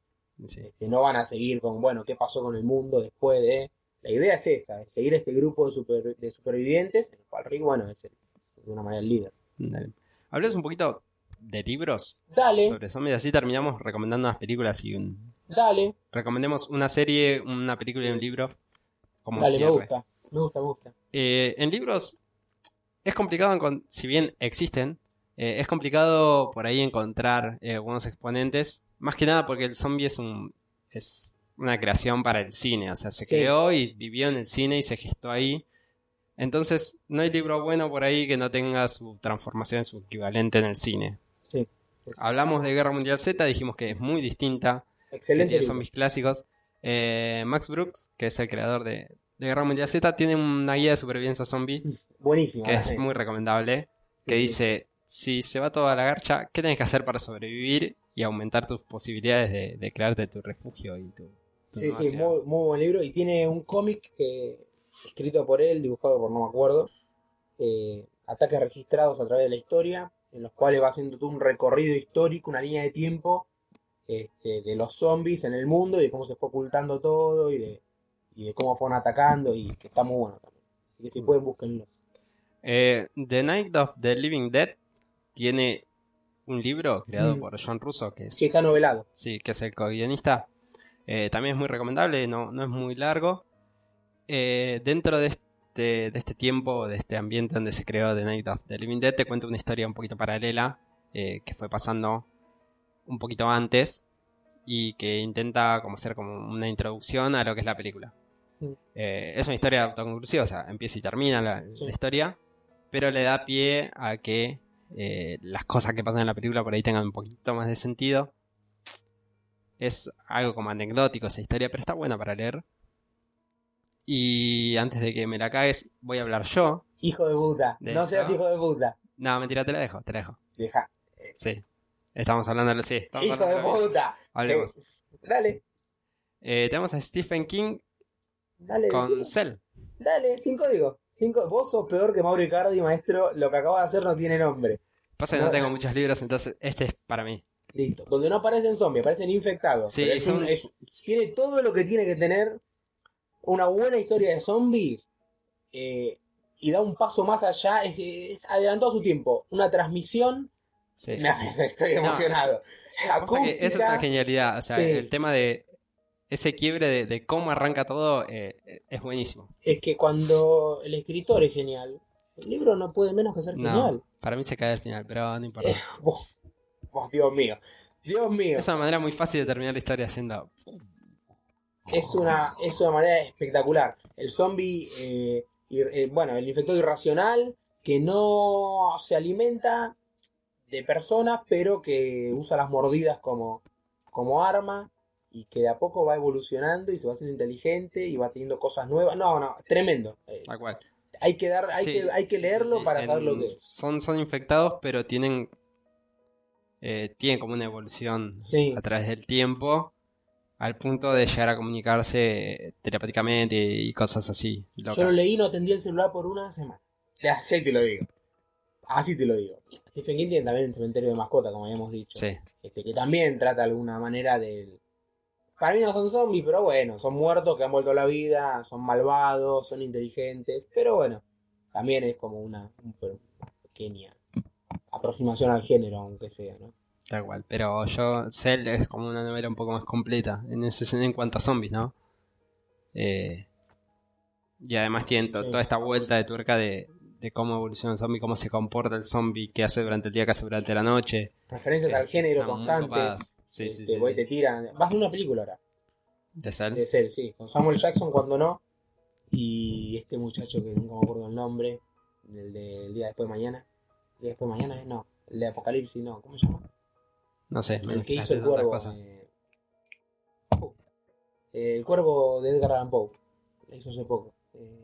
Sí. que no van a seguir con, bueno, qué pasó con el mundo después de... La idea es esa, es seguir este grupo de, super- de supervivientes, en el cual Rick, bueno, es el- de una manera el líder. Dale. Hablemos un poquito de libros Dale, sobre zombies. Así terminamos recomendando unas películas y un... dale, Recomendemos una serie, una película y un libro. Como dale, me gusta, me gusta, me gusta. Eh, en libros es complicado, si bien existen, eh, es complicado por ahí encontrar eh, buenos exponentes. Más que nada porque el zombie es un es una creación para el cine, o sea, se Sí. creó y vivió en el cine y se gestó ahí. Entonces, no hay libro bueno por ahí que no tenga su transformación, su equivalente en el cine. Sí. Hablamos de Guerra Mundial Z, dijimos que es muy distinta, Excelente. libro. zombies clásicos. Eh, Max Brooks, que es el creador de, de Guerra Mundial Z, tiene una guía de supervivencia zombie Buenísimo. que es muy recomendable, que Sí, sí. dice, si se va toda la garcha, ¿qué tenés que hacer para sobrevivir y aumentar tus posibilidades de, de crearte tu refugio y tu... Sí, sí, muy, muy buen libro. Y tiene un cómic que, escrito por él, dibujado por no me acuerdo, eh, ataques registrados a través de la historia, en los cuales va haciendo todo un recorrido histórico, una línea de tiempo este, de los zombies en el mundo y de cómo se fue ocultando todo y de, y de cómo fueron atacando y que está muy bueno también. Así que si pueden, búsquenlo. Eh, the Night of the Living Dead tiene un libro creado Mm. por John Russo, que es, Que está novelado. sí, que es el co-guionista. Eh, también es muy recomendable, no, no es muy largo. Eh, dentro de este, de este tiempo, de este ambiente donde se creó The Night of the Living Dead, te cuento una historia un poquito paralela eh, que fue pasando un poquito antes y que intenta como hacer como una introducción a lo que es la película. Mm. Es una historia autoconclusiva, o sea, empieza y termina la, Sí. la historia, pero le da pie a que las cosas que pasan en la película por ahí tengan un poquito más de sentido. Es algo como anecdótico esa historia, pero está buena para leer. Y antes de que me la cagues, voy a hablar yo. Hijo de puta. De- no seas ¿no? hijo de puta. No, mentira, te la dejo, te la dejo. Deja. Sí. Estamos hablando de... Sí, estamos Hijo de puta. Hablemos. Eh, dale, Eh, tenemos a Stephen King dale. con. Cell. Dale, sin código. Cinco. Vos sos peor que Mauro Icardi, maestro. Lo que acabas de hacer no tiene nombre. Pasa que no tengo muchos libros, entonces este es para mí. Listo. Donde no aparecen zombies, aparecen infectados. Sí, es son- un- es- tiene todo lo que tiene que tener una buena historia de zombies. eh, y da un paso más allá. Es, es adelantó a su tiempo. Una transmisión. Sí. Estoy emocionado. Que esa es la genialidad. O sea, Sí. el tema de ese quiebre de, de cómo arranca todo eh, es buenísimo. Es que cuando el escritor es genial, el libro no puede menos que ser No, genial. para mí se cae al final, pero no importa. Eh, vos, Dios mío. Dios mío. Es una manera muy fácil de terminar la historia haciendo. es una, es una manera espectacular. El zombie, eh, eh, bueno, el infectado irracional que no se alimenta de personas, pero que usa las mordidas como, como arma. y que de a poco va evolucionando y se va haciendo inteligente y va teniendo cosas nuevas. No, no, tremendo. Eh, Tal cual. hay que dar, hay Sí, que, hay que sí, leerlo sí, para saber lo En- que es. Son, son infectados, pero tienen. Eh, tienen como una evolución Sí. a través del tiempo. Al punto de llegar a comunicarse telepáticamente y cosas así. Yo locas. lo leí y no atendí el celular por una semana. Ya, Así te lo digo. Así te lo digo. Stephen King tiene también el cementerio de mascota, como habíamos dicho. Sí. Este, que también trata de alguna manera del... Para mí no son zombies, pero bueno, son muertos que han vuelto a la vida, son malvados, son inteligentes, pero bueno, también es como una, un- una pequeña aproximación al género, aunque sea, ¿no? Tal cual. Pero yo, Cell es como una novela un poco más completa en ese en cuanto a zombies, ¿no? Eh, y además to- Sí. toda esta vuelta de tuerca de, de cómo evoluciona el zombie, cómo se comporta el zombie, qué hace durante el día, qué hace durante la noche. Referencias Eh, al género constantes. copadas. Sí, sí, este, sí, sí. te tiran. Va a una película ahora. De Cell. De ser, sí. Con Samuel Jackson cuando no. Y este muchacho que nunca me acuerdo el nombre. El del de mañana. ¿El día después de mañana? Eh? No. El de Apocalipsis, no. ¿Cómo se llama? No sé, El que hizo el cuervo. eh, uh, el cuervo de Edgar Allan Poe. Lo hizo hace poco. Eh,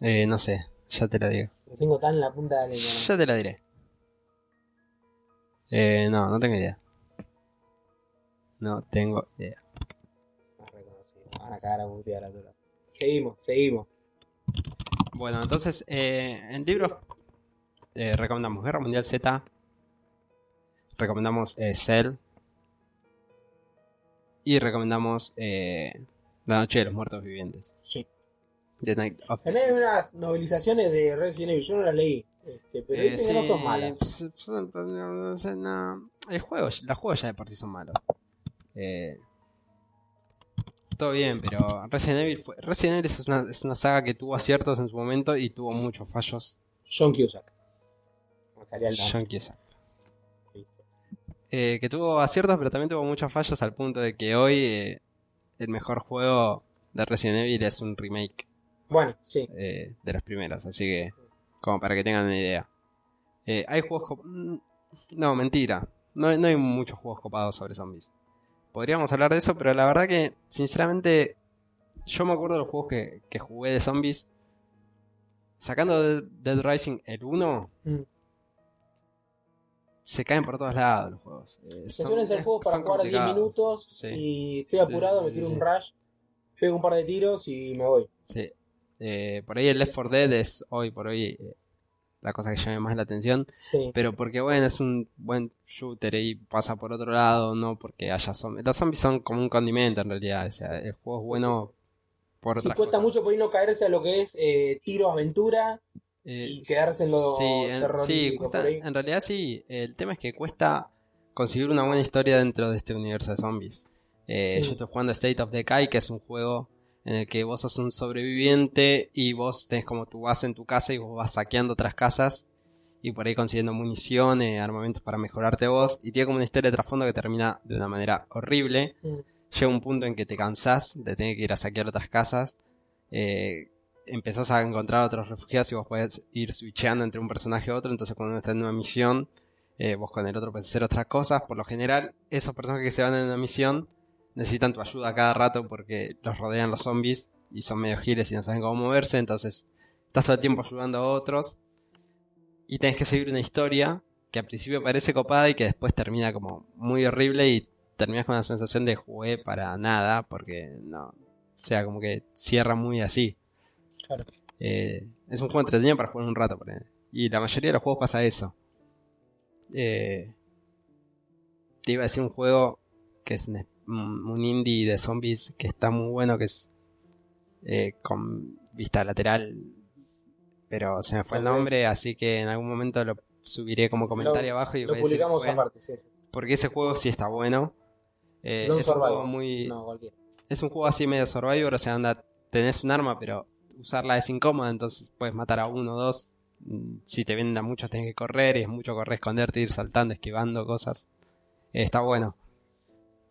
Eh, no sé, ya te lo digo. lo tengo tan en la punta de la lengua. Ya te la diré. Eh, no, no tengo idea. No tengo idea. Reconocido. Van a cagar a butear a todos. Seguimos, seguimos. Bueno, entonces, eh, en libros eh, recomendamos Guerra Mundial Z, recomendamos eh, Cell y recomendamos eh, La Noche de los Muertos Vivientes. Sí. The Night of También hay unas novelizaciones de Resident Evil. Yo no las leí. Este, pero Eh, que no son malas. pues, pues, no, no no. El juego, los juegos ya de por sí son malos. Eh, todo bien, pero Resident Evil, fue- Resident Evil es una, es una saga que tuvo aciertos en su momento y tuvo muchos fallos. John Cusack. John Cusack. Eh, que tuvo aciertos, pero también tuvo muchos fallos al punto de que hoy eh, el mejor juego de Resident Evil es un remake Bueno, sí. eh, de los primeros, así que como para que tengan una idea. Hay juegos... mm, No, mentira. No, no hay muchos juegos copados sobre zombies. Podríamos hablar de eso, pero la verdad que, sinceramente, yo me acuerdo de los juegos que, que jugué de zombies. Sacando Dead, Dead Rising el 1, Mm. se caen por todos lados los juegos. Eh, son- suelen ser juegos para jugar 10 complicados. minutos Sí. y estoy apurado, Sí, me tiro un rush, pego un par de tiros y me voy. Sí. Eh, por ahí el Left 4 Dead es hoy por hoy eh, la cosa que llama más la atención. Sí. Pero porque, bueno, es un buen shooter y pasa por otro lado, no porque haya zombies. Los zombies son como un condimento en realidad. O sea, el juego es bueno por Sí, otras cuesta cosas. mucho por ahí no caerse a lo que es eh, tiro, aventura. Eh, y quedarse en lo sí, en, sí, cuesta- en realidad sí. El tema es que cuesta conseguir una buena historia dentro de este universo de zombies. Eh, Sí. Yo estoy jugando State of Decay, que es un juego en el que vos sos un sobreviviente y vos tenés como tu base en tu casa y vos vas saqueando otras casas y por ahí consiguiendo municiones, armamentos para mejorarte vos. Y tiene como una historia de trasfondo que termina de una manera horrible. Mm. Llega un punto en que te cansás de tener que ir a saquear otras casas. Eh, empezás a encontrar otros refugiados y vos podés ir switcheando entre un personaje y otro. Entonces, cuando uno está en una misión, eh, vos con el otro podés hacer otras cosas. Por lo general, esos personajes que se van en una misión necesitan tu ayuda cada rato porque los rodean los zombies y son medio giles y no saben cómo moverse. Entonces, estás todo el tiempo ayudando a otros y tenés que seguir una historia que al principio parece copada y que después termina como muy horrible y terminas con la sensación de jugué para nada porque no. O sea, como que cierra muy así. Claro. Eh, es un juego entretenido para jugar un rato. por ahí. Y la mayoría de los juegos pasa eso. Eh, te iba a decir un juego que es un, un indie de zombies que está muy bueno, que es eh, con vista lateral. Pero se me fue el nombre, así que en algún momento lo subiré como comentario abajo y Lo voy a decir publicamos jueguen, aparte, sí, sí. porque ese juego sí está bueno. Eh, Lone es un juego muy No, es un juego así medio survivor, o sea, anda, tenés un arma, pero usarla es incómoda, entonces puedes matar a uno o dos. Mm, Si te vienen a muchos tenés que correr, y es mucho correr, esconderte, ir saltando, esquivando cosas. Eh, está bueno.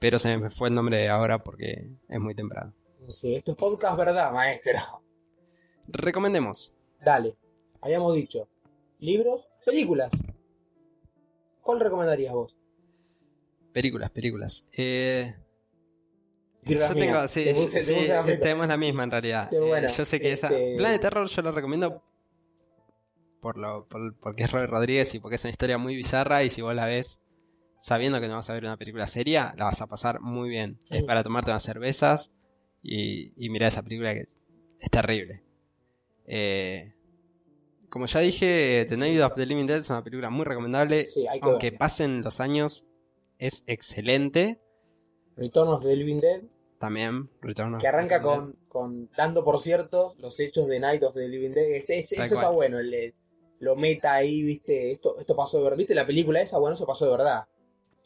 Pero se me fue el nombre ahora porque es muy temprano. Sí, esto es podcast verdad, maestro. Recomendemos. Dale. Habíamos dicho. Libros, películas. ¿Cuál recomendarías vos? Películas, películas. Eh, yo tengo, sí, Te puse- sí, primera. tenemos la misma en realidad. Eh, bueno, yo sé que esa. este- Plan de terror yo lo recomiendo por lo, por- porque es Robert Rodríguez y porque es una historia muy bizarra y si vos la ves sabiendo que no vas a ver una película seria, la vas a pasar muy bien. Sí. Es para tomarte unas cervezas y, y mirar esa película que es terrible. Eh, como ya dije, The Night of the Living Dead es una película muy recomendable. Sí, hay que aunque verla. pasen los años, es excelente. Return of the Living Dead, También, Return of que arranca the con, con dando por cierto los hechos de Night of the Living Dead. Este, eso está bueno, el- lo meta ahí, viste, esto, esto pasó de verdad. ¿Viste la película esa? Bueno, eso pasó de verdad.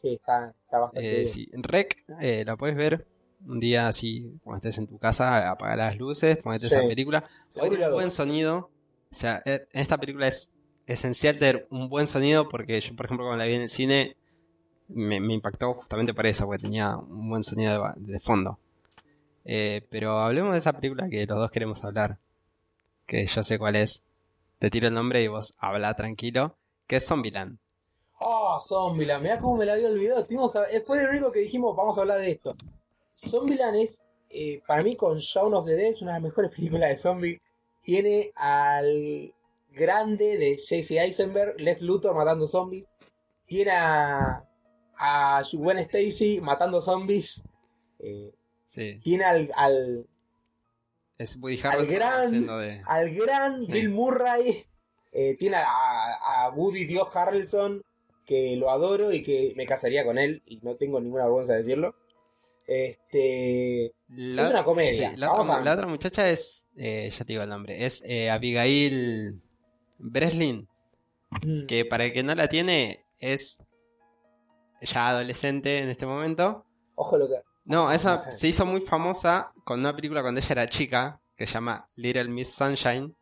Sí, está, está bastante Eh, bien. sí, Rec, eh, la puedes ver un día así, cuando estés en tu casa, apaga las luces, ponete Sí. esa película. Tiene un buen sonido. O sea, eh, en esta película es esencial tener un buen sonido porque yo, por ejemplo, cuando la vi en el cine, me, me impactó justamente por eso, porque tenía un buen sonido de fondo. Eh, pero hablemos de esa película que los dos queremos hablar. Que yo sé cuál es. Te tiro el nombre y vos habla tranquilo. Que es Zombieland. Oh, Zombieland, mirá cómo me la había olvidado. Tuvimos a- eh, Fue el único que dijimos, vamos a hablar de esto. Zombieland es, eh, para mí, con Shaun of the Dead, es una de las mejores películas de zombies. Tiene al grande de Jesse Eisenberg, Lex Luthor matando zombies. Tiene a, a Gwen Stacy matando zombies. Eh, Sí. tiene al, al, Es Woody Al gran- de... al gran Sí. Bill Murray. Eh, tiene a, a Woody Dios Harrelson, que lo adoro y que me casaría con él, y no tengo ninguna vergüenza de decirlo. Este. La, Es una comedia. sí, la, Vamos otra, a- la otra muchacha es, eh, ya te digo el nombre, es eh, Abigail Breslin, mm, que para el que no la tiene es ya adolescente en este momento. Ojo lo que. No, esa se hizo muy famosa con una película cuando ella era chica, que se llama Little Miss Sunshine.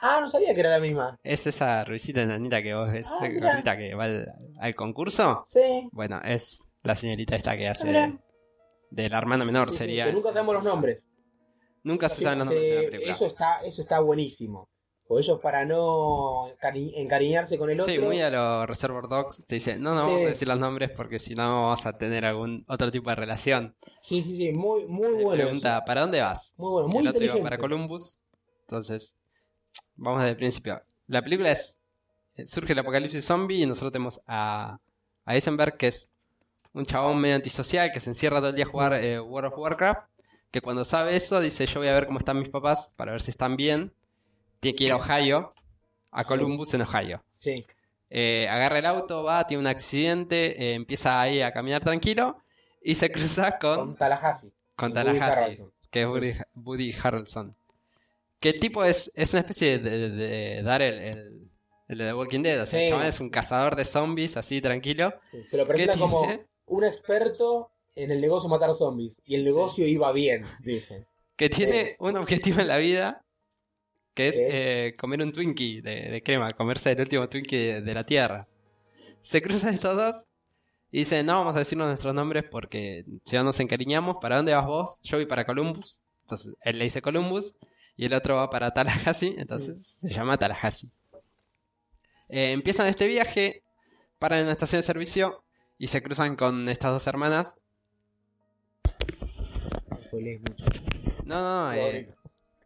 Ah, no sabía que era la misma. Es esa Ruisita enanita que vos ves, Ah, eh, que va al, al concurso. Sí. Bueno, es la señorita esta que hace de la hermana menor, sí, sí, sería. que nunca sabemos los nombres. Nunca se Sí, saben los sí, nombres de la película. eso está, eso está buenísimo. O ellos para no encari- encariñarse con el otro. Sí, muy a los Reservoir Dogs te dice, no, no vamos Sí. a decir los nombres porque si no vas a tener algún otro tipo de relación. Sí, sí, sí, muy, muy Le bueno. pregunta, eso. ¿para dónde vas? Muy bueno, muy el otro iba inteligente. para Columbus. Entonces, vamos desde el principio. La película es, eh, surge el apocalipsis zombie y nosotros tenemos a, a Eisenberg, que es un chabón medio antisocial que se encierra todo el día a jugar eh, World of Warcraft, que cuando sabe eso dice, yo voy a ver cómo están mis papás para ver si están bien. Tiene que ir a Ohio, a Columbus en Ohio. Sí. Eh, agarra el auto, va, tiene un accidente, eh, empieza ahí a caminar tranquilo y se cruza Con con, Tallahassee. con Woody Tallahassee, Harrelson. que es Woody, Woody Harrelson. Que el tipo es, es una especie de, de- de dar el, el, el de Walking Dead. O sea, el chabón es un cazador de zombies, así tranquilo. Se lo presenta ¿Qué como un experto en el negocio matar zombies. Y el negocio iba bien, dicen. Que tiene un objetivo en la vida, que es eh, comer un Twinkie de, de crema, comerse el último Twinkie de, de la Tierra. Se cruzan estos dos y dice, no vamos a decirnos nuestros nombres porque si no nos encariñamos. ¿Para dónde vas vos? Yo voy para Columbus. Entonces él le dice Columbus y el otro va para Tallahassee, entonces se llama Tallahassee. Eh, empiezan este viaje, paran en una estación de servicio y se cruzan con estas dos hermanas. No. No, no, no. eh.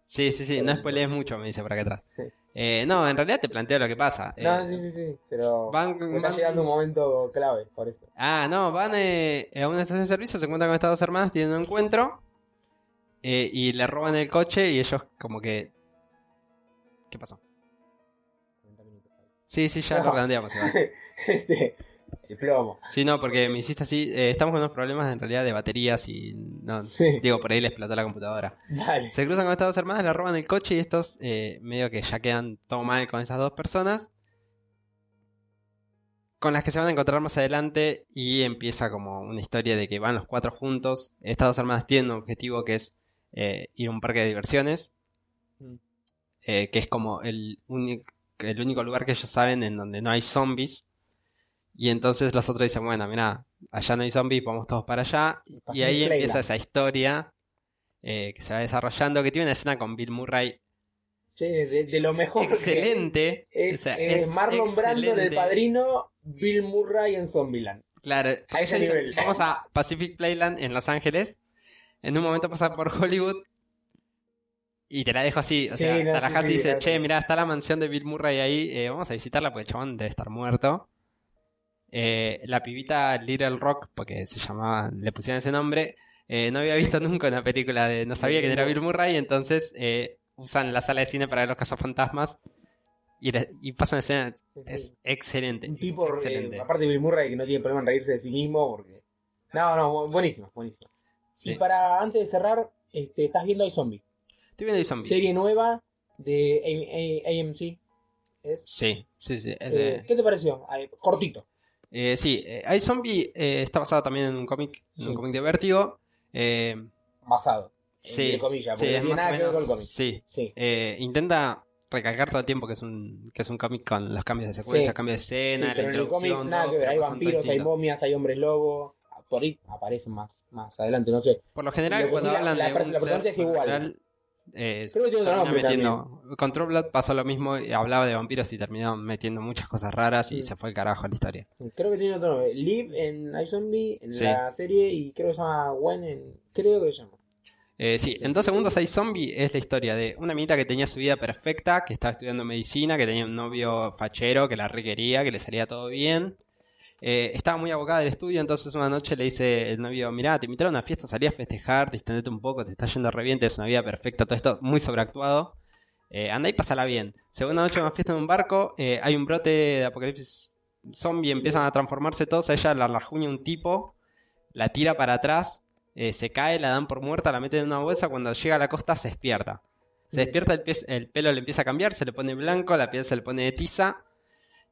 Sí, sí, sí, no spoilees mucho, me dice por acá atrás. Eh, no, en realidad te planteo lo que pasa. No, Eh, sí, sí, sí. Pero van- me está van- llegando un momento clave, por eso. Ah, no, van eh, a una estación de servicio, se encuentran con estas dos hermanas, tienen un encuentro eh, y le roban el coche y ellos como que... ¿Qué pasó? 40 minutos. Sí, sí, ya lo No. redondeamos. igual. Este, el plomo. Sí, no, porque me hiciste así. eh, estamos con unos problemas en realidad de baterías y... No, Sí. Digo, por ahí le explotó la computadora. Dale. Se cruzan con estas dos hermanas, le roban el coche y estos eh, medio que ya quedan todo mal con esas dos personas. Con las que se van a encontrar más adelante y empieza como una historia de que van los cuatro juntos. Estas dos hermanas tienen un objetivo que es eh, ir a un parque de diversiones. Mm. eh, que es como el, único el único lugar que ellos saben en donde no hay zombies. Y entonces los otros dicen, bueno, mira, allá no hay zombies, vamos todos para allá. Y ahí empieza esa historia eh, que se va desarrollando, que tiene una escena con Bill Murray de, de lo mejor. excelente. Es, O sea, es es Marlon Brando en El. Padrino, Bill Murray en Zombieland. Claro, A ese ella dice, nivel. vamos a Pacific Playland en Los Ángeles. En un momento pasa por Hollywood. Y te la dejo así. O Sí, sea, no, Tallahassee sí, dice, claro. che, mirá, está la mansión de Bill Murray ahí. eh, vamos a visitarla porque el chabón debe estar muerto. Eh, la pibita Little Rock, porque se llamaba, le pusieron ese nombre, eh, no había visto nunca una película de. No sabía quién era Bill Murray, entonces eh, usan la sala de cine para ver los cazafantasmas. Y, le- y pasan escena. Es excelente. Un tipo, excelente. aparte de Bill Murray, que no tiene problema en reírse de sí mismo, porque... No, no, bu- buenísimo, buenísimo. Sí. Y para, antes de cerrar, este, estás viendo iZombie. Estoy viendo Zombie. Serie nueva de A- A- AMC. ¿Es? Sí, sí, sí. es Eh, ¿Qué te pareció? Cortito. Eh, sí, eh, iZombie eh, está basado también en un cómic, en Sí. un cómic de Vértigo. Eh, Basado. sí, comillas, sí, es más o menos. el cómic. Sí, Sí. Intenta recalcar todo el tiempo que es un que es un cómic con los cambios de secuencia, Sí. cambios de Sí, escena, la pero en el cómic introducción, nada todo, que ver. Hay vampiros, hay momias, hay hombres lobo. Por ahí aparecen más, más adelante, no sé. Por lo general, cuando la- hablan la de per- un la ser es igual. eh, Creo que tiene otro termina nombre metiendo. Con True Blood pasó lo mismo, y hablaba de vampiros y terminó metiendo muchas cosas raras y se fue el carajo la historia. Creo que tiene otro nombre. Liv en iZombie, en Sí. la serie, y creo que se llama Gwen en... Creo que se llama. Eh, sí, en dos segundos hay zombie es la historia de una minita que tenía su vida perfecta, que estaba estudiando medicina, que tenía un novio fachero, que la requería, que le salía todo bien. Eh, estaba muy abocada del estudio, entonces una noche le dice el novio, mirá, te invitaron a una fiesta, salí a festejar, distendete un poco, te está yendo re bien, es una vida perfecta, todo esto muy sobreactuado. Eh, anda y pásala bien. Segunda noche, una fiesta en un barco, eh, hay un brote de apocalipsis zombie, empiezan a transformarse todos, a ella la rajuña un tipo, la tira para atrás, se cae, la dan por muerta, la meten en una bolsa, cuando llega a la costa se despierta. Se despierta, el, pie- el pelo le empieza a cambiar, se le pone blanco, la piel se le pone de tiza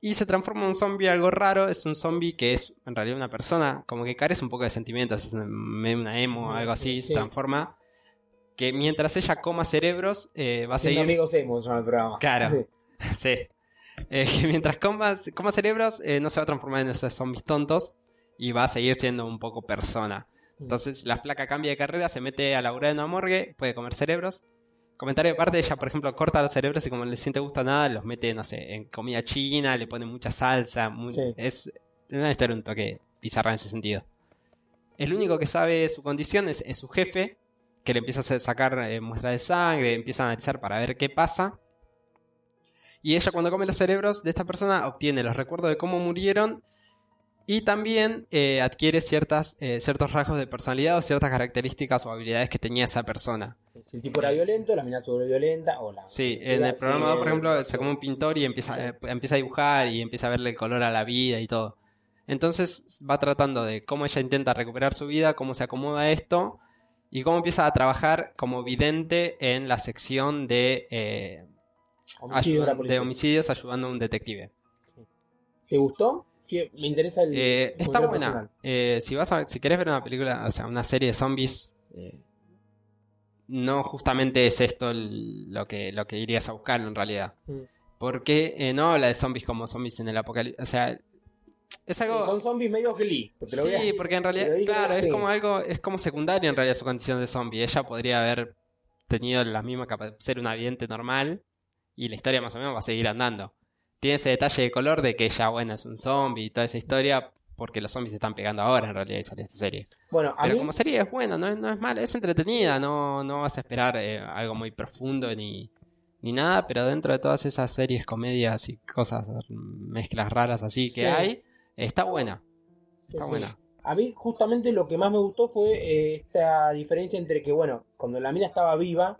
y se transforma en un zombie algo raro. Es un zombie que es en realidad una persona, como que carece un poco de sentimientos, es una, medio una emo, algo así, se transforma. Que mientras ella coma cerebros, eh, va a Siendo seguir. amigos hemos en el programa. Claro. Sí. Sí. Eh, que mientras coma, coma cerebros, eh, no se va a transformar en esos zombies tontos y va a seguir siendo un poco persona. Entonces la flaca cambia de carrera, se mete a laburar en una morgue, puede comer cerebros. Comentario de parte, ella por ejemplo corta los cerebros y como le siente gusto a nada, los mete, no sé, en comida china, le pone mucha salsa. muy- Sí. Es una historia un toque bizarra en ese sentido. El único que sabe su condición es, es su jefe, que le empieza a sacar eh, muestras de sangre, empieza a analizar para ver qué pasa. Y ella cuando come los cerebros de esta persona obtiene los recuerdos de cómo murieron y también eh, adquiere ciertas, eh, ciertos rasgos de personalidad o ciertas características o habilidades que tenía esa persona. Si el tipo era violento, la mina se vuelve violenta. O la Sí, en el programa 2, por ejemplo, se come un pintor y empieza, eh, empieza a dibujar y empieza a verle el color a la vida y todo. Entonces va tratando de cómo ella intenta recuperar su vida, cómo se acomoda esto y cómo empieza a trabajar como vidente en la sección de, eh, Homicidio de homicidios ayudando a un detective. ¿Te gustó? Me interesa el. Eh, está buena. Eh, si vas a, si querés ver una película, o sea, una serie de zombies, no justamente es esto el- lo que lo que irías a buscar en realidad. Mm. Porque eh, no habla de zombies como zombies en el apocalipsis. O sea, es algo. Son zombies medio Glee. a- Sí, porque en realidad, claro, es como algo, es como secundaria en realidad su condición de zombie. Ella podría haber tenido la misma capacidad de ser una vidente normal y la historia más o menos va a seguir andando. Tiene ese detalle de color de que ella, bueno, es un zombie y toda esa historia porque los zombies se están pegando ahora en realidad y salió esta serie. Bueno, a Pero mí. como serie es buena, no es, no es mala, es entretenida, no, no vas a esperar eh, algo muy profundo ni, ni nada, pero dentro de todas esas series, comedias y cosas, mezclas raras así que Sí. hay, está buena. Está sí. buena. A mí, justamente, lo que más me gustó fue eh, esta diferencia entre que, bueno, cuando la mina estaba viva,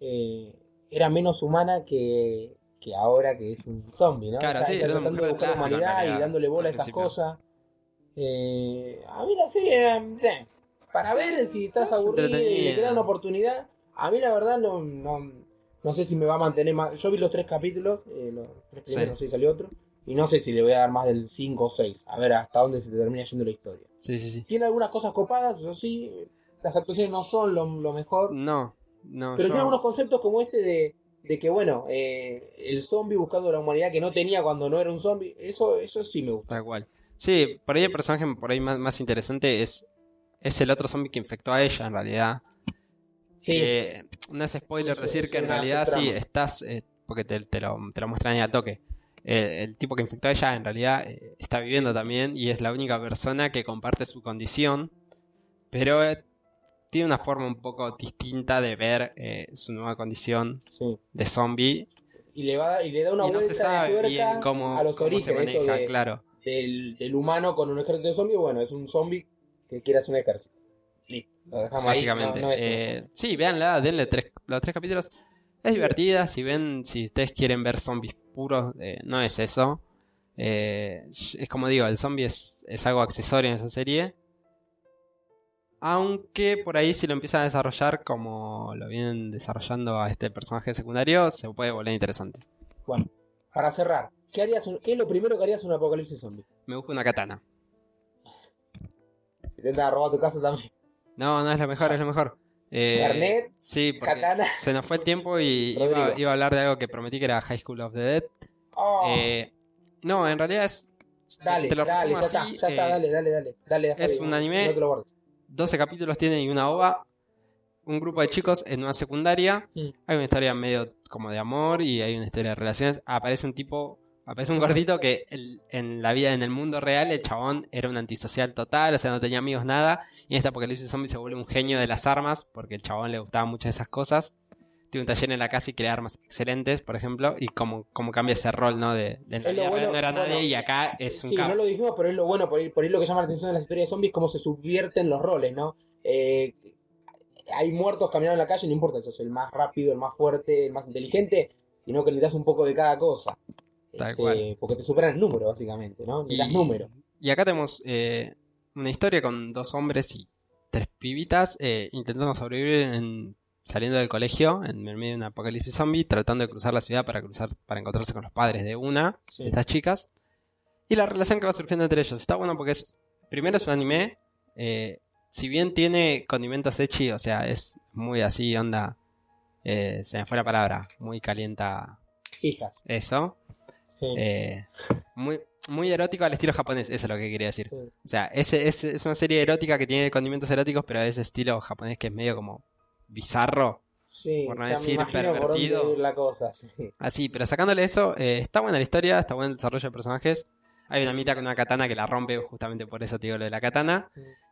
eh, era menos humana que, que ahora que es un zombie, ¿no? Claro, sí, era una mujer de humanidad y dándole bola a esas cosas. Eh, a mí la serie era. eh, para ver si estás Es aburrido y le entretenida. queda una oportunidad. A mí, la verdad, no, no, no sé si me va a mantener más. Yo vi los tres capítulos, eh, los tres Sí. primeros, sé si salió otro. Y no sé si le voy a dar más del 5 o 6. A ver hasta dónde se termina yendo la historia. Sí, sí, sí. Tiene algunas cosas copadas, eso sí. Las actuaciones no son lo, lo mejor. No, no, Pero yo- tiene algunos conceptos como este de, de que, bueno, eh, el zombie buscando la humanidad que no tenía cuando no era un zombie. Eso, eso sí me gusta. Tal cual. Sí, por ahí el personaje por ahí más, más interesante es, es el otro zombie que infectó a ella en realidad. Sí, Que no es spoiler decir que en realidad sí, trama. estás, eh, porque te, te lo, te lo muestran ahí a toque. eh, el tipo que infectó a ella en realidad eh, está viviendo también y es la única persona que comparte su condición, pero eh, tiene una forma un poco distinta de ver eh, su nueva condición Sí. de zombie Y le, va, y le da una y no vuelta se sabe de bien cómo, a los cómo se orígenes maneja, de- claro. Del, del humano con un ejército de zombies. Bueno, es un zombie que quiere hacer un ejército. Listo, lo dejamos ahí. Básicamente. No, Eh, sí, véanla, denle tres, los tres capítulos. Es divertida, si ven, si ustedes quieren ver zombies puros, eh, no es eso. Eh, es como digo, el zombie es, es algo accesorio en esa serie. Aunque por ahí si lo empiezan a desarrollar como lo vienen desarrollando a este personaje secundario, se puede volver interesante. Bueno, para cerrar, ¿qué, harías un- ¿qué es lo primero que harías en un apocalipsis zombie? Me busco una katana. Intenta robar tu casa también. No, no es lo mejor, es lo mejor. Eh, Garnet, sí, porque katana. se nos fue el tiempo y iba, a hablar de algo que prometí que era High School of the Dead. Oh, Eh, no, en realidad es. dale, te lo dale, ya está, ya está, eh, dale, dale, dale. dale es un anime. No te lo guardes. 12 capítulos tiene y una ova. Un grupo de chicos en una secundaria. Mm. Hay una historia medio como de amor y hay una historia de relaciones. Aparece un tipo. Aparece un gordito que el- en la vida, en el mundo real, el chabón era un antisocial total, o sea, no tenía amigos, nada. Y en este apocalipsis zombie se vuelve un genio de las armas, porque el chabón le gustaban muchas de esas cosas. Tiene un taller en la casa y crea armas excelentes, por ejemplo, y cómo, cómo cambia ese rol, ¿no? De, de en la Es vida real no era bueno, nadie y acá es un Sí, capo. no lo dijimos, pero es lo bueno, por ahí, por ahí lo que llama la atención de las historias de zombies, cómo se subvierten los roles, ¿no? Eh, hay muertos caminando en la calle, no importa si sos el más rápido, el más fuerte, el más inteligente, sino que necesitas un poco de cada cosa. Tal Este, cual. Porque te superan el número, básicamente, ¿no? Necesitas número. Y acá tenemos eh, una historia con dos hombres y tres pibitas eh, intentando sobrevivir en- saliendo del colegio en el medio de un apocalipsis zombie, tratando de cruzar la ciudad para cruzar para encontrarse con los padres de una Sí. de estas chicas. Y la relación que va surgiendo entre ellos. Está bueno porque es. Primero es un anime. eh, si bien tiene condimentos echi, o sea, es muy así, onda. eh, se me fue la palabra. Muy calienta Hijas. eso. Sí. eh, muy, muy erótico al estilo japonés, eso es lo que quería decir. Sí. O sea, es, es, es una serie erótica que tiene condimentos eróticos, pero es estilo japonés que es medio como bizarro. Sí, por no decir por pervertido. la cosa. sí. Así, pero sacándole eso, eh, está buena la historia, está buen el desarrollo de personajes. Hay una mitad con una katana que la rompe, justamente por eso te digo lo de la katana.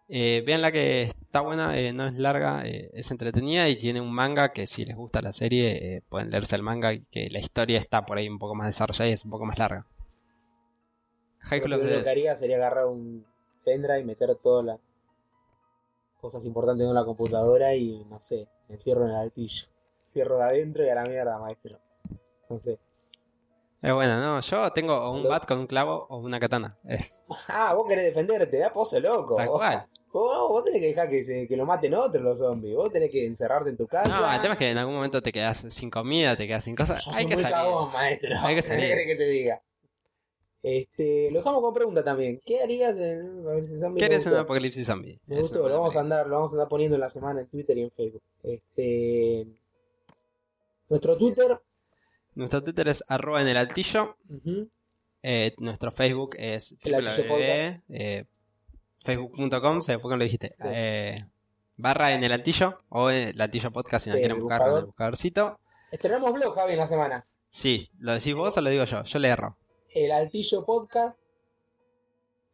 Eh, veanla que está buena, eh, no es larga, eh, es entretenida y tiene un manga que si les gusta la serie eh, pueden leerse el manga y que la historia está por ahí un poco más desarrollada y es un poco más larga. High Lo the primero que haría sería agarrar un pendrive y meter todas las cosas importantes en la computadora y, no sé, me encierro en el altillo. Cierro de adentro y a la mierda, maestro. No sé. Es buena, no, yo tengo o un Lo- bat con un clavo o una katana. Es Ah, vos querés defenderte, da pozo loco. tal cual. Vos, vos tenés que dejar que, se- que lo maten otros los zombies. Vos tenés que encerrarte en tu casa. No, el tema es que en algún momento te quedas sin comida, te quedas sin cosas. Hay que muy salir. maestro. Hay que ¿Qué salir. querés que te diga? Este, lo dejamos con pregunta también. ¿Qué harías en a ver si zombie ¿Qué harías en un apocalipsis zombie? Me gustó, lo vamos a andar, lo vamos a andar poniendo en la semana en Twitter y en Facebook. Este nuestro Twitter, Nuestro Twitter es arroba en el altillo. Eh, nuestro Facebook es El Altillo www, eh, facebook.com, se fue cuando lo dijiste. Sí. Eh, barra en el altillo o en el altillo podcast si no Sí, quieren el buscar con el buscador. buscadorcito. estrenamos blog Javi en la semana. Sí, ¿lo decís vos o lo digo yo? Yo le erro. El altillo podcast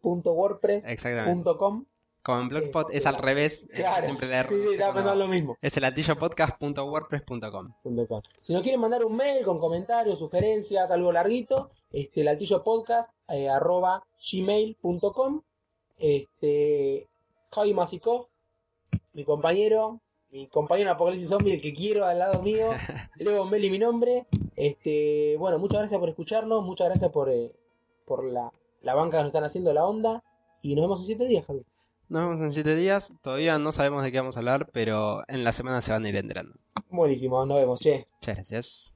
punto wordpress Exactamente. punto com. Como en Blogspot es al revés, eh, Claro, siempre le erro. sí, no sé lo mismo. Es el altillopodcast.wordpress.com. Si nos quieren mandar un mail con comentarios, sugerencias, algo larguito, este, el altillo podcast eh, arroba gmail.com. Este, Javi Masikov, mi compañero, mi compañero en Apocalipsis Zombie, el que quiero al lado mío, Leo Meli mi nombre. Este, bueno, muchas gracias por escucharnos, muchas gracias por, eh, por la, la banca que nos están haciendo la onda. Y nos vemos en siete días, Javi. Nos vemos en 7 días. Todavía no sabemos de qué vamos a hablar, pero en la semana se van a ir enterando. Buenísimo, nos vemos, che. Muchas gracias.